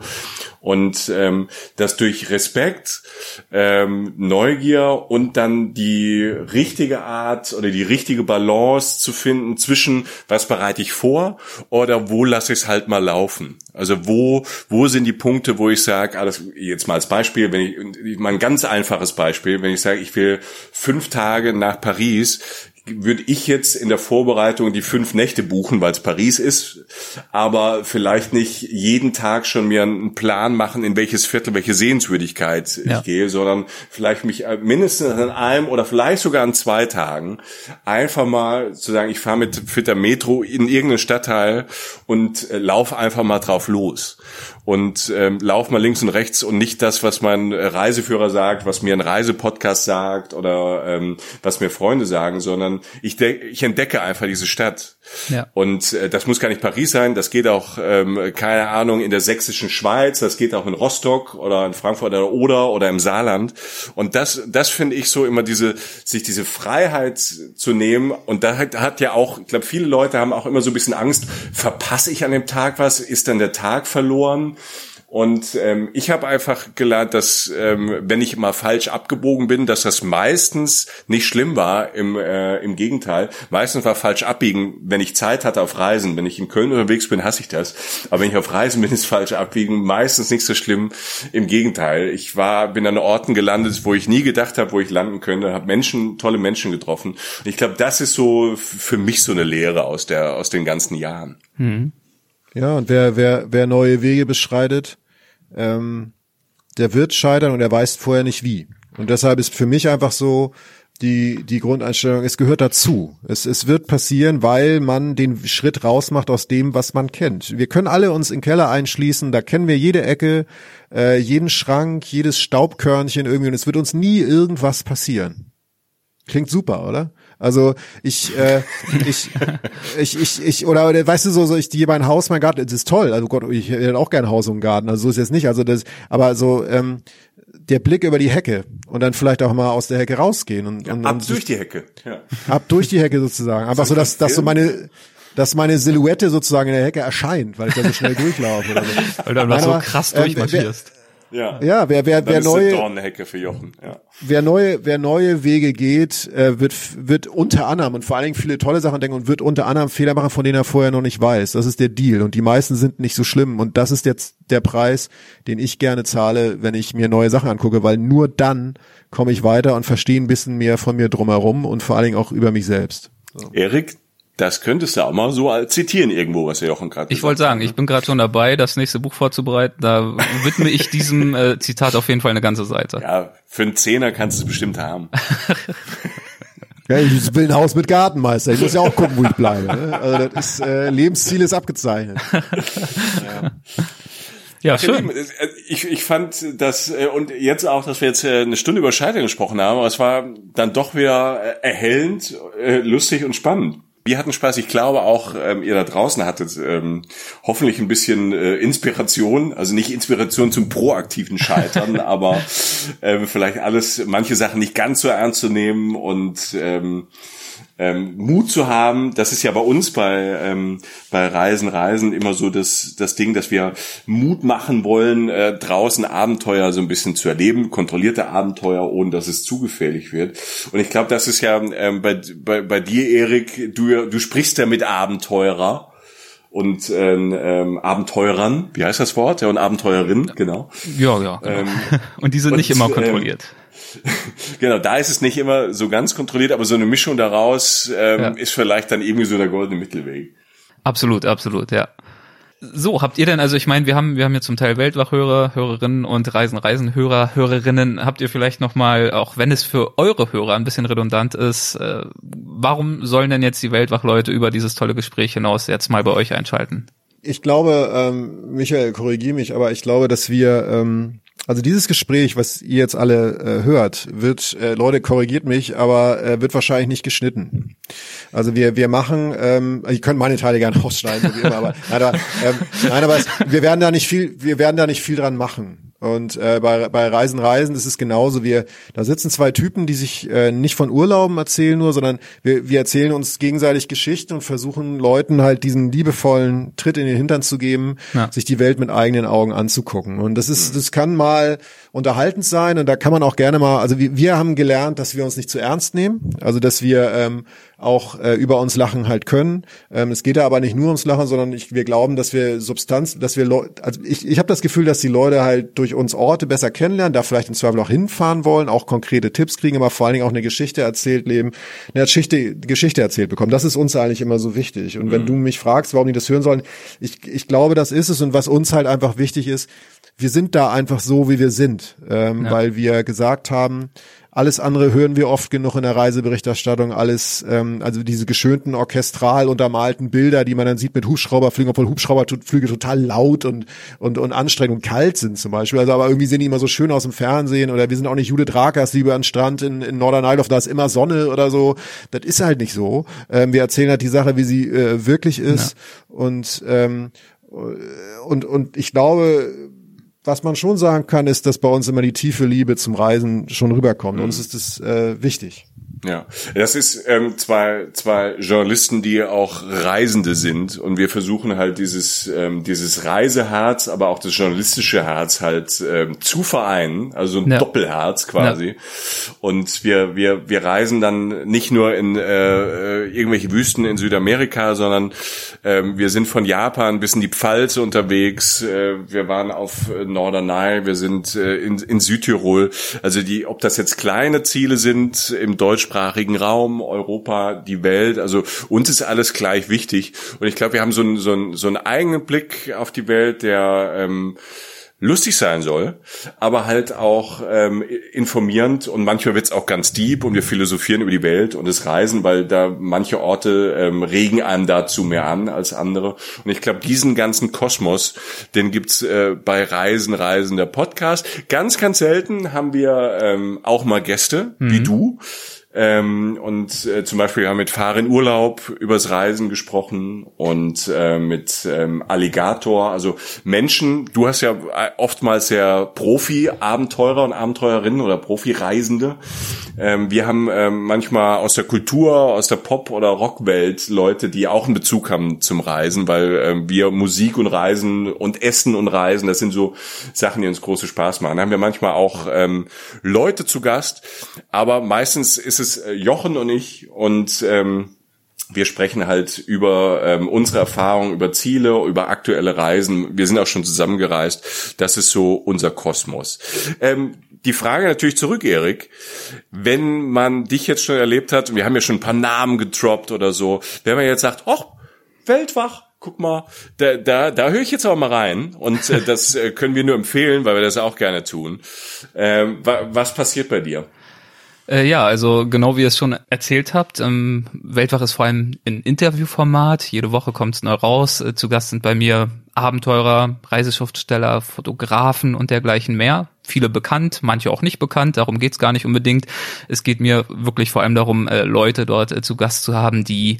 Und ähm, das durch Respekt, ähm, Neugier und dann die richtige Art oder die richtige Balance zu finden zwischen, was bereite ich vor oder wo lasse ich es halt mal laufen. Also wo, wo sind die Punkte, wo ich sage, ah, jetzt mal als Beispiel, wenn ich, mal ein ganz einfaches Beispiel, wenn ich sage, ich will fünf Tage nach Paris, würde ich jetzt in der Vorbereitung die fünf Nächte buchen, weil es Paris ist, aber vielleicht nicht jeden Tag schon mir einen Plan machen, in welches Viertel, welche Sehenswürdigkeit ja. ich gehe, sondern vielleicht mich äh, mindestens an einem oder vielleicht sogar an zwei Tagen einfach mal zu sagen, ich fahre mit Fitter Metro in irgendeinen Stadtteil und äh, laufe einfach mal drauf los und ähm, lauf mal links und rechts und nicht das, was mein Reiseführer sagt, was mir ein Reisepodcast sagt oder ähm, was mir Freunde sagen, sondern ich, ich entdecke einfach diese Stadt. Ja. Und äh, das muss gar nicht Paris sein, das geht auch, ähm, keine Ahnung, in der sächsischen Schweiz, das geht auch in Rostock oder in Frankfurt oder Oder oder im Saarland. Und das, das finde ich so immer diese, sich diese Freiheit zu nehmen. Und da hat, hat ja auch, ich glaube, viele Leute haben auch immer so ein bisschen Angst, verpasse ich an dem Tag was, ist dann der Tag verloren? Und ähm, ich habe einfach gelernt, dass ähm, wenn ich mal falsch abgebogen bin, dass das meistens nicht schlimm war. Im, äh, im Gegenteil, meistens war falsch abbiegen, wenn ich Zeit hatte auf Reisen. Wenn ich in Köln unterwegs bin, hasse ich das. Aber wenn ich auf Reisen bin, *laughs* ist falsch abbiegen meistens nicht so schlimm. Im Gegenteil, ich war bin an Orten gelandet, wo ich nie gedacht habe, wo ich landen könnte, habe Menschen, tolle Menschen getroffen. Und ich glaube, das ist so für mich so eine Lehre aus der aus den ganzen Jahren. Mhm. Ja, und wer, wer, wer neue Wege beschreitet, ähm, der wird scheitern und er weiß vorher nicht wie. Und deshalb ist für mich einfach so die, die Grundeinstellung, es gehört dazu. Es, es wird passieren, weil man den Schritt rausmacht aus dem, was man kennt. Wir können alle uns in Keller einschließen, da kennen wir jede Ecke, äh, jeden Schrank, jedes Staubkörnchen irgendwie und es wird uns nie irgendwas passieren. Klingt super, oder? Also ich, äh, ich, ich, ich, ich, oder, oder weißt du so, so ich gehe mein Haus, mein Garten, das ist toll. Also Gott, ich hätte auch gerne Haus und Garten. Also so ist jetzt nicht. Also das, aber so ähm, der Blick über die Hecke und dann vielleicht auch mal aus der Hecke rausgehen und, ja, und ab und durch die Hecke. Ja. Ab durch die Hecke sozusagen. Einfach so, dass, dass so meine dass meine Silhouette sozusagen in der Hecke erscheint, weil ich da so schnell durchlaufe. Oder so. Weil du einfach so krass ähm, durchmarschierst. Ja, ja wer, wer, wer neue, für Jochen. Ja. wer neue, wer neue Wege geht, äh, wird, wird unter anderem und vor allen Dingen viele tolle Sachen denken und wird unter anderem Fehler machen, von denen er vorher noch nicht weiß. Das ist der Deal und die meisten sind nicht so schlimm und das ist jetzt der Preis, den ich gerne zahle, wenn ich mir neue Sachen angucke, weil nur dann komme ich weiter und verstehe ein bisschen mehr von mir drumherum und vor allen Dingen auch über mich selbst. So. Erik, das könntest du auch mal so zitieren irgendwo, was der Jochen gerade Ich wollte sagen, ich bin gerade schon dabei, das nächste Buch vorzubereiten. Da widme ich diesem äh, Zitat auf jeden Fall eine ganze Seite. Ja, für einen Zehner kannst du es bestimmt haben. *laughs* Ja, ich will ein Haus mit Gartenmeister. Ich muss ja auch gucken, wo ich bleibe. Ne? Also das ist, äh, Lebensziel ist abgezeichnet. ja. Ja, schön. Äh, ich, ich fand das, äh, und jetzt auch, dass wir jetzt äh, eine Stunde über Scheitern gesprochen haben, aber es war dann doch wieder erhellend, lustig und spannend. Wir hatten Spaß. Ich glaube auch, ähm, ihr da draußen hattet ähm, hoffentlich ein bisschen äh, Inspiration. Also nicht Inspiration zum proaktiven Scheitern, *laughs* aber äh, vielleicht alles, manche Sachen nicht ganz so ernst zu nehmen und ähm, ähm, Mut zu haben, das ist ja bei uns bei, ähm, bei Reisen, Reisen immer so das, das Ding, dass wir Mut machen wollen, äh, draußen Abenteuer so ein bisschen zu erleben, kontrollierte Abenteuer, ohne dass es zu gefährlich wird. Und ich glaube, das ist ja ähm, bei, bei, bei dir, Erik, du, du sprichst ja mit Abenteurer und ähm, ähm, Abenteurern, wie heißt das Wort? Ja, und Abenteurerin, genau. Ja, ja. Genau. Ähm, *laughs* und die sind und, nicht immer kontrolliert. Ähm, *laughs* genau, da ist es nicht immer so ganz kontrolliert, aber so eine Mischung daraus ähm, ja. ist vielleicht dann irgendwie so der goldene Mittelweg. Absolut, absolut, ja. So, habt ihr denn, also ich meine, wir haben, wir haben ja zum Teil Weltwachhörer, Hörerinnen und Reisen, Reisenhörer, Hörerinnen. Habt ihr vielleicht nochmal, auch wenn es für eure Hörer ein bisschen redundant ist, äh, warum sollen denn jetzt die Weltwachleute über dieses tolle Gespräch hinaus jetzt mal bei euch einschalten? Ich glaube, ähm, Michael, korrigiere mich, aber ich glaube, dass wir ähm, also dieses Gespräch, was ihr jetzt alle äh, hört, wird, äh, Leute, korrigiert mich, aber äh, wird wahrscheinlich nicht geschnitten. Also wir wir machen, ähm, ihr könnt meine Teile gerne *laughs* ausschneiden, wie immer, aber, nein, aber, ähm, nein, aber es, wir werden da nicht viel, wir werden da nicht viel dran machen. Und äh, bei, bei Reisen, Reisen ist es genauso. Wir, da sitzen zwei Typen, die sich äh, nicht von Urlauben erzählen nur, sondern wir, wir erzählen uns gegenseitig Geschichten und versuchen Leuten halt diesen liebevollen Tritt in den Hintern zu geben, ja. sich die Welt mit eigenen Augen anzugucken. Und das ist, das kann mal unterhaltend sein und da kann man auch gerne mal, also wir, wir haben gelernt, dass wir uns nicht zu ernst nehmen, also dass wir ähm, auch äh, über uns lachen halt können. Ähm, es geht da aber nicht nur ums Lachen, sondern ich, wir glauben, dass wir Substanz, dass wir Leute, also ich, ich habe das Gefühl, dass die Leute halt durch uns Orte besser kennenlernen, da vielleicht im Zweifel auch hinfahren wollen, auch konkrete Tipps kriegen, aber vor allen Dingen auch eine Geschichte erzählt leben, eine Geschichte, Geschichte erzählt bekommen. Das ist uns eigentlich immer so wichtig. Und wenn mhm. du mich fragst, warum die das hören sollen, ich, ich glaube, das ist es und was uns halt einfach wichtig ist, wir sind da einfach so, wie wir sind, ähm, ja. weil wir gesagt haben, alles andere hören wir oft genug in der Reiseberichterstattung, alles, ähm, also diese geschönten orchestral untermalten Bilder, die man dann sieht mit Hubschrauberflügen, obwohl Hubschrauberflüge total laut und, und, und anstrengend und kalt sind zum Beispiel. Also aber irgendwie sehen die immer so schön aus dem Fernsehen oder wir sind auch nicht Judith Rakers, Liebe an Strand in, in Norderneilof, da ist immer Sonne oder so. Das ist halt nicht so. Ähm, wir erzählen halt die Sache, wie sie äh, wirklich ist ja. und, ähm, und, und ich glaube, was man schon sagen kann, ist, dass bei uns immer die tiefe Liebe zum Reisen schon rüberkommt. Mhm. Uns ist das äh, wichtig. Ja, das ist ähm, zwei, zwei Journalisten, die auch Reisende sind und wir versuchen halt dieses, ähm, dieses Reiseherz, aber auch das journalistische Herz halt ähm, zu vereinen, also ein ja. Doppelherz quasi. Ja. Und wir, wir, wir reisen dann nicht nur in äh, irgendwelche Wüsten in Südamerika, sondern ähm, wir sind von Japan bis in die Pfalz unterwegs. Äh, wir waren auf Norderney, wir sind äh, in, in Südtirol. Also die, ob das jetzt kleine Ziele sind im deutschsprachigen deutschsprachigen Raum, Europa, die Welt. Also uns ist alles gleich wichtig. Und ich glaube, wir haben so einen, so, einen, so einen eigenen Blick auf die Welt, der ähm, lustig sein soll, aber halt auch ähm, informierend und manchmal wird's auch ganz deep und wir philosophieren über die Welt und das Reisen, weil da manche Orte ähm, regen einen dazu mehr an als andere. Und ich glaube, diesen ganzen Kosmos, den gibt's äh, bei Reisen, Reisen der Podcast. Ganz, ganz selten haben wir ähm, auch mal Gäste, mhm. wie du. Ähm, und äh, zum Beispiel haben wir mit Fahren Urlaub übers Reisen gesprochen und äh, mit ähm, Alligator, also Menschen, du hast ja äh, oftmals ja Profi-Abenteurer und Abenteurerinnen oder Profi-Reisende. Ähm, wir haben ähm, manchmal aus der Kultur, aus der Pop- oder Rockwelt Leute, die auch einen Bezug haben zum Reisen, weil ähm, wir Musik und Reisen und Essen und Reisen, das sind so Sachen, die uns große Spaß machen. Da haben wir manchmal auch ähm, Leute zu Gast, aber meistens ist es es äh, Jochen und ich und ähm, wir sprechen halt über ähm, unsere Erfahrungen, über Ziele, über aktuelle Reisen. Wir sind auch schon zusammengereist. Das ist so unser Kosmos. Ähm, die Frage natürlich zurück, Erik. Wenn man dich jetzt schon erlebt hat, und wir haben ja schon ein paar Namen gedroppt oder so, wenn man jetzt sagt, oh, Weltwach, guck mal, da, da, da höre ich jetzt aber mal rein. Und äh, das äh, können wir nur empfehlen, weil wir das auch gerne tun. Ähm, wa was passiert bei dir? Äh, ja, also genau wie ihr es schon erzählt habt, ähm, Weltwach ist vor allem in Interviewformat. Jede Woche kommt es neu raus. Äh, zu Gast sind bei mir Abenteurer, Reiseschriftsteller, Fotografen und dergleichen mehr. Viele bekannt, manche auch nicht bekannt. Darum geht's gar nicht unbedingt. Es geht mir wirklich vor allem darum, äh, Leute dort äh, zu Gast zu haben, die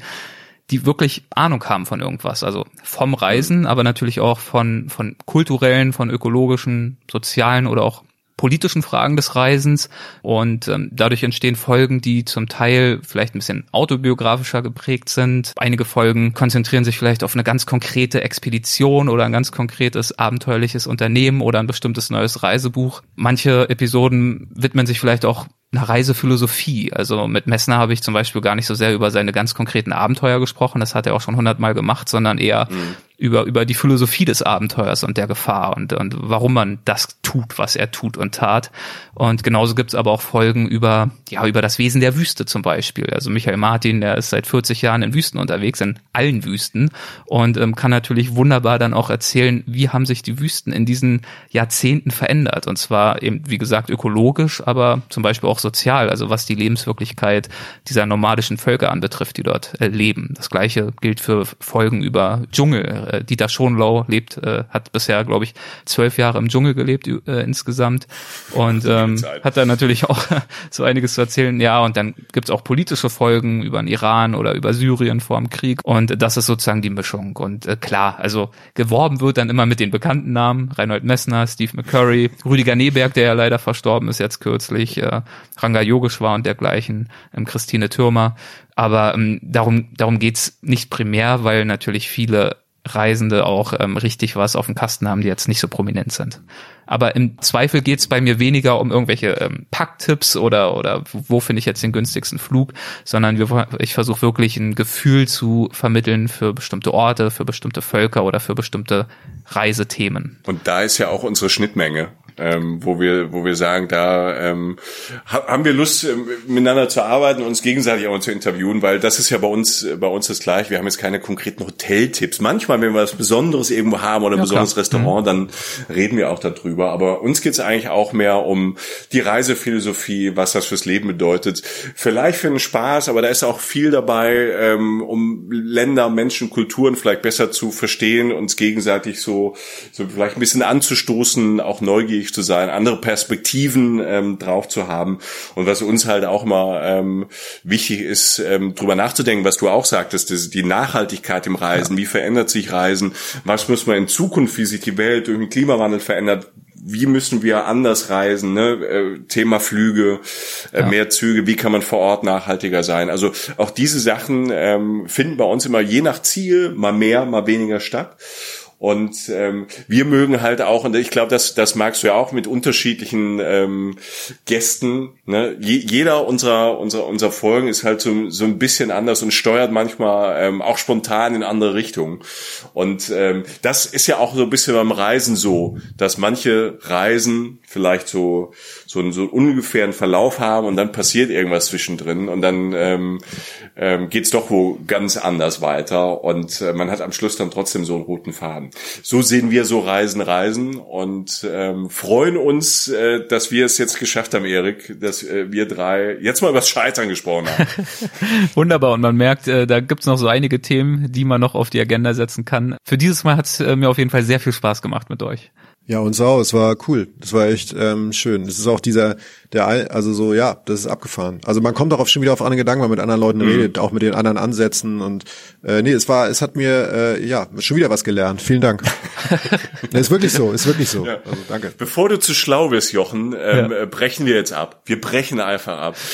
die wirklich Ahnung haben von irgendwas. Also vom Reisen, aber natürlich auch von, von kulturellen, von ökologischen, sozialen oder auch politischen Fragen des Reisens und ähm, dadurch entstehen Folgen, die zum Teil vielleicht ein bisschen autobiografischer geprägt sind. Einige Folgen konzentrieren sich vielleicht auf eine ganz konkrete Expedition oder ein ganz konkretes abenteuerliches Unternehmen oder ein bestimmtes neues Reisebuch. Manche Episoden widmen sich vielleicht auch einer Reisephilosophie. Also mit Messner habe ich zum Beispiel gar nicht so sehr über seine ganz konkreten Abenteuer gesprochen, das hat er auch schon hundertmal gemacht, sondern eher mhm über, über die Philosophie des Abenteuers und der Gefahr und, und warum man das tut, was er tut und tat. Und genauso gibt's aber auch Folgen über, ja, über das Wesen der Wüste zum Beispiel. Also Michael Martin, der ist seit 40 Jahren in Wüsten unterwegs, in allen Wüsten und ähm, kann natürlich wunderbar dann auch erzählen, wie haben sich die Wüsten in diesen Jahrzehnten verändert. Und zwar eben, wie gesagt, ökologisch, aber zum Beispiel auch sozial, also was die Lebenswirklichkeit dieser nomadischen Völker anbetrifft, die dort äh, leben. Das gleiche gilt für Folgen über Dschungel, äh, Dieter Schonlau lebt, äh, hat bisher, glaube ich, zwölf Jahre im Dschungel gelebt äh, insgesamt und ähm, hat da natürlich *laughs* auch so einiges zu erzählen. Ja, und dann gibt's auch politische Folgen über den Iran oder über Syrien vor dem Krieg und das ist sozusagen die Mischung. Und äh, klar, also geworben wird dann immer mit den bekannten Namen, Reinhold Messner, Steve McCurry, Rüdiger Neberg, der ja leider verstorben ist jetzt kürzlich, äh, Ranga Yogeshwar und dergleichen, ähm, Christine Türmer. Aber ähm, darum, darum geht's nicht primär, weil natürlich viele Reisende auch ähm, richtig was auf dem Kasten haben, die jetzt nicht so prominent sind. Aber im Zweifel geht's bei mir weniger um irgendwelche ähm, Packtipps oder oder wo finde ich jetzt den günstigsten Flug, sondern wir, ich versuche wirklich ein Gefühl zu vermitteln für bestimmte Orte, für bestimmte Völker oder für bestimmte Reisethemen. Und da ist ja auch unsere Schnittmenge ähm, wo wir, wo wir sagen, da ähm, haben wir Lust, ähm, miteinander zu arbeiten, uns gegenseitig auch zu interviewen, weil das ist ja bei uns, bei uns das gleich. Wir haben jetzt keine konkreten Hoteltipps. Manchmal, wenn wir was Besonderes irgendwo haben oder ein ja, besonderes klar. Restaurant, mhm. dann reden wir auch darüber. Aber uns geht es eigentlich auch mehr um die Reisephilosophie, was das fürs Leben bedeutet. Vielleicht für den Spaß, aber da ist auch viel dabei, ähm, um Länder, Menschen, Kulturen vielleicht besser zu verstehen, uns gegenseitig so, so vielleicht ein bisschen anzustoßen, auch neugierig neugierig zu sein, andere Perspektiven ähm, drauf zu haben. Und was uns halt auch immer ähm, wichtig ist, ähm, drüber nachzudenken, was du auch sagtest, ist die Nachhaltigkeit im Reisen. Ja. Wie verändert sich Reisen? Was muss man in Zukunft, wie sich die Welt durch den Klimawandel verändert? wie müssen wir anders reisen, ne? Äh, Thema Flüge, äh, ja. mehr Züge, wie kann man vor Ort nachhaltiger sein. Also auch diese Sachen ähm, finden bei uns immer je nach Ziel mal mehr, mal weniger statt. Und ähm, wir mögen halt auch, und ich glaube, das, das magst du ja auch mit unterschiedlichen ähm, Gästen. Ne? Je, jeder unserer, unserer, unserer Folgen ist halt so, so ein bisschen anders und steuert manchmal ähm, auch spontan in andere Richtungen. Und ähm, das ist ja auch so ein bisschen beim Reisen so, dass manche Reisen vielleicht so so einen, so ungefähren Verlauf haben und dann passiert irgendwas zwischendrin und dann ähm, ähm, geht doch wo ganz anders weiter und äh, man hat am Schluss dann trotzdem so einen roten Faden. So sehen wir so Reisen, Reisen und ähm, freuen uns, äh, dass wir es jetzt geschafft haben, Erik, dass äh, wir drei jetzt mal über das Scheitern gesprochen haben. *laughs* Wunderbar und man merkt, äh, da gibt's noch so einige Themen, die man noch auf die Agenda setzen kann. Für dieses Mal hat's äh, mir auf jeden Fall sehr viel Spaß gemacht mit euch. Ja, uns auch. Es war cool. Das war echt ähm, schön. Es ist auch dieser, der, also so, ja, das ist abgefahren. Also man kommt auch schon wieder auf andere Gedanken, wenn man mit anderen Leuten mhm. redet, auch mit den anderen Ansätzen und äh, nee, es war, es hat mir äh, ja schon wieder was gelernt. Vielen Dank. *laughs* nee, ist wirklich so, ist wirklich so. Ja. Also, danke. Bevor du zu schlau wirst, Jochen, ähm, ja. brechen wir jetzt ab. Wir brechen einfach ab. *laughs*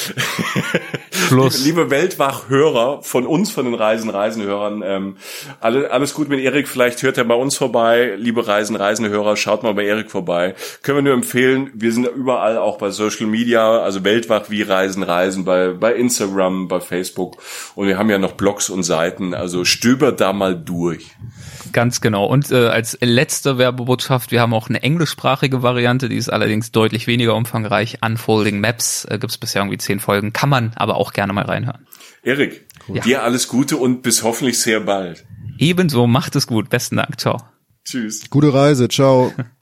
Schluss. liebe, liebe Weltwach-Hörer von uns, von den Reisen, Reisenhörern, ähm, alle, alles gut mit Erik. Vielleicht hört er bei uns vorbei. Liebe Reisen, Reisenhörer, schaut mal bei Erik vorbei. Können wir nur empfehlen. Wir sind überall auch bei Social Media, also Weltwach wie Reisen, Reisen, bei, bei Instagram, bei Facebook. Und wir haben ja noch Blogs und Seiten. Also stöber da mal durch. Ganz genau. Und äh, als letzte Werbebotschaft, wir haben auch eine englischsprachige Variante, die ist allerdings deutlich weniger umfangreich. Unfolding Maps äh, gibt es bisher irgendwie zehn Folgen, kann man aber auch gerne mal reinhören. Erik, cool. dir alles Gute und bis hoffentlich sehr bald. Ebenso, macht es gut. Besten Dank. Ciao. Tschüss. Gute Reise. Ciao. *laughs*